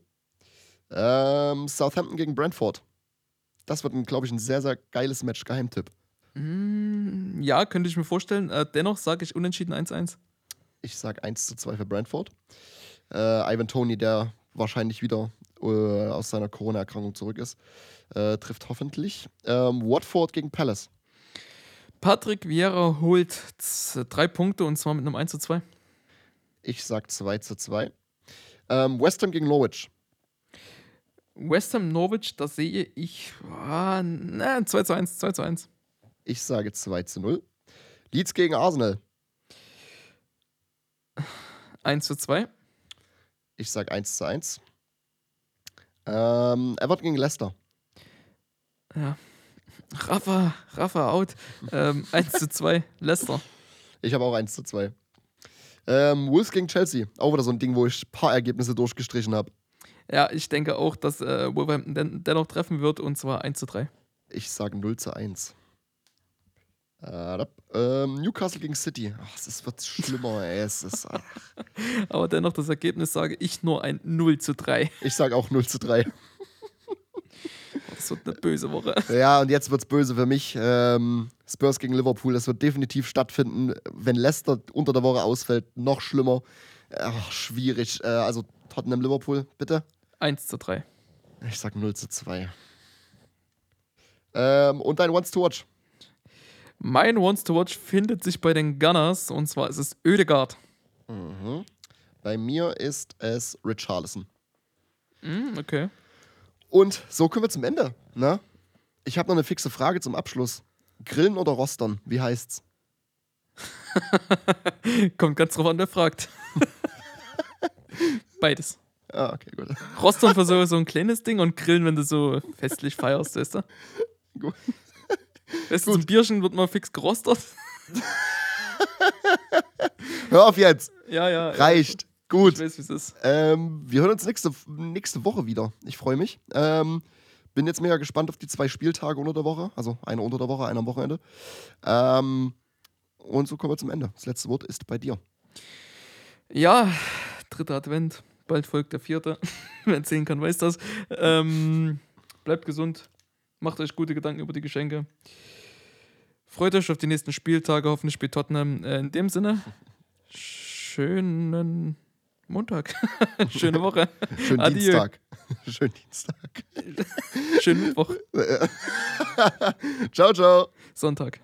Ähm, Southampton gegen Brentford. Das wird, glaube ich, ein sehr, sehr geiles Match. Geheimtipp. Mm, ja, könnte ich mir vorstellen. Äh, dennoch sage ich unentschieden 1-1. Ich sage 1 zu 2 für Brentford. Äh, Ivan Tony, der wahrscheinlich wieder äh, aus seiner Corona-Erkrankung zurück ist, äh, trifft hoffentlich. Ähm, Watford gegen Palace. Patrick Vieira holt drei Punkte und zwar mit einem 1 zu 2. Ich sage 2 zu 2. Ähm, West Ham gegen Norwich. West Ham Norwich, da sehe ich ah, na, 2 zu 1, 2 zu 1. Ich sage 2 zu 0. Leeds gegen Arsenal. 1 zu 2. Ich sage 1 zu 1. Ähm, Everton gegen Leicester. Ja. Rafa, Rafa out. Ähm, [LAUGHS] 1 zu 2, Leicester. Ich habe auch 1 zu 2. Ähm, Wolves gegen Chelsea. Auch wieder so ein Ding, wo ich ein paar Ergebnisse durchgestrichen habe. Ja, ich denke auch, dass äh, Wolverhampton den, dennoch treffen wird und zwar 1 zu 3. Ich sage 0 zu 1. Äh, ähm, Newcastle gegen City. Ach, es wird schlimmer, ey. Es ist. [LAUGHS] Aber dennoch das Ergebnis sage ich nur ein 0 zu 3. ich sage auch 0 zu 3. [LAUGHS] Das wird eine böse Woche. Ja, und jetzt wird's böse für mich. Ähm, Spurs gegen Liverpool, das wird definitiv stattfinden. Wenn Leicester unter der Woche ausfällt, noch schlimmer. Ach, schwierig. Äh, also Tottenham Liverpool, bitte. 1 zu 3. Ich sag 0 zu 2. Ähm, und dein Wants to Watch. Mein Wants to Watch findet sich bei den Gunners und zwar ist es Ödegard. Mhm. Bei mir ist es Richarlison. Hm, okay. Und so kommen wir zum Ende. Ne? Ich habe noch eine fixe Frage zum Abschluss. Grillen oder Rostern? Wie heißt's? [LAUGHS] Kommt ganz drauf an, wer fragt. [LAUGHS] Beides. Ah, okay, gut. Rostern für so, so ein kleines Ding und grillen, wenn du so festlich feierst, weißt du? Gut. Weißt du, zum Bierchen wird mal fix gerostet. [LAUGHS] Hör auf jetzt. Ja, ja. Reicht. Ja. Gut. Ich weiß, wie es ist. Ähm, wir hören uns nächste, nächste Woche wieder. Ich freue mich. Ähm, bin jetzt mega gespannt auf die zwei Spieltage unter der Woche. Also einer unter der Woche, einer am Wochenende. Ähm, und so kommen wir zum Ende. Das letzte Wort ist bei dir. Ja, dritter Advent. Bald folgt der vierte. [LAUGHS] Wer sehen kann, weiß das. Ähm, bleibt gesund. Macht euch gute Gedanken über die Geschenke. Freut euch auf die nächsten Spieltage. Hoffentlich spielt Tottenham. Äh, in dem Sinne, schönen Montag. [LAUGHS] Schöne Woche. Schönen Adieu. Dienstag. [LAUGHS] Schönen Dienstag. Schönen Mittwoch. [LAUGHS] ciao, ciao. Sonntag.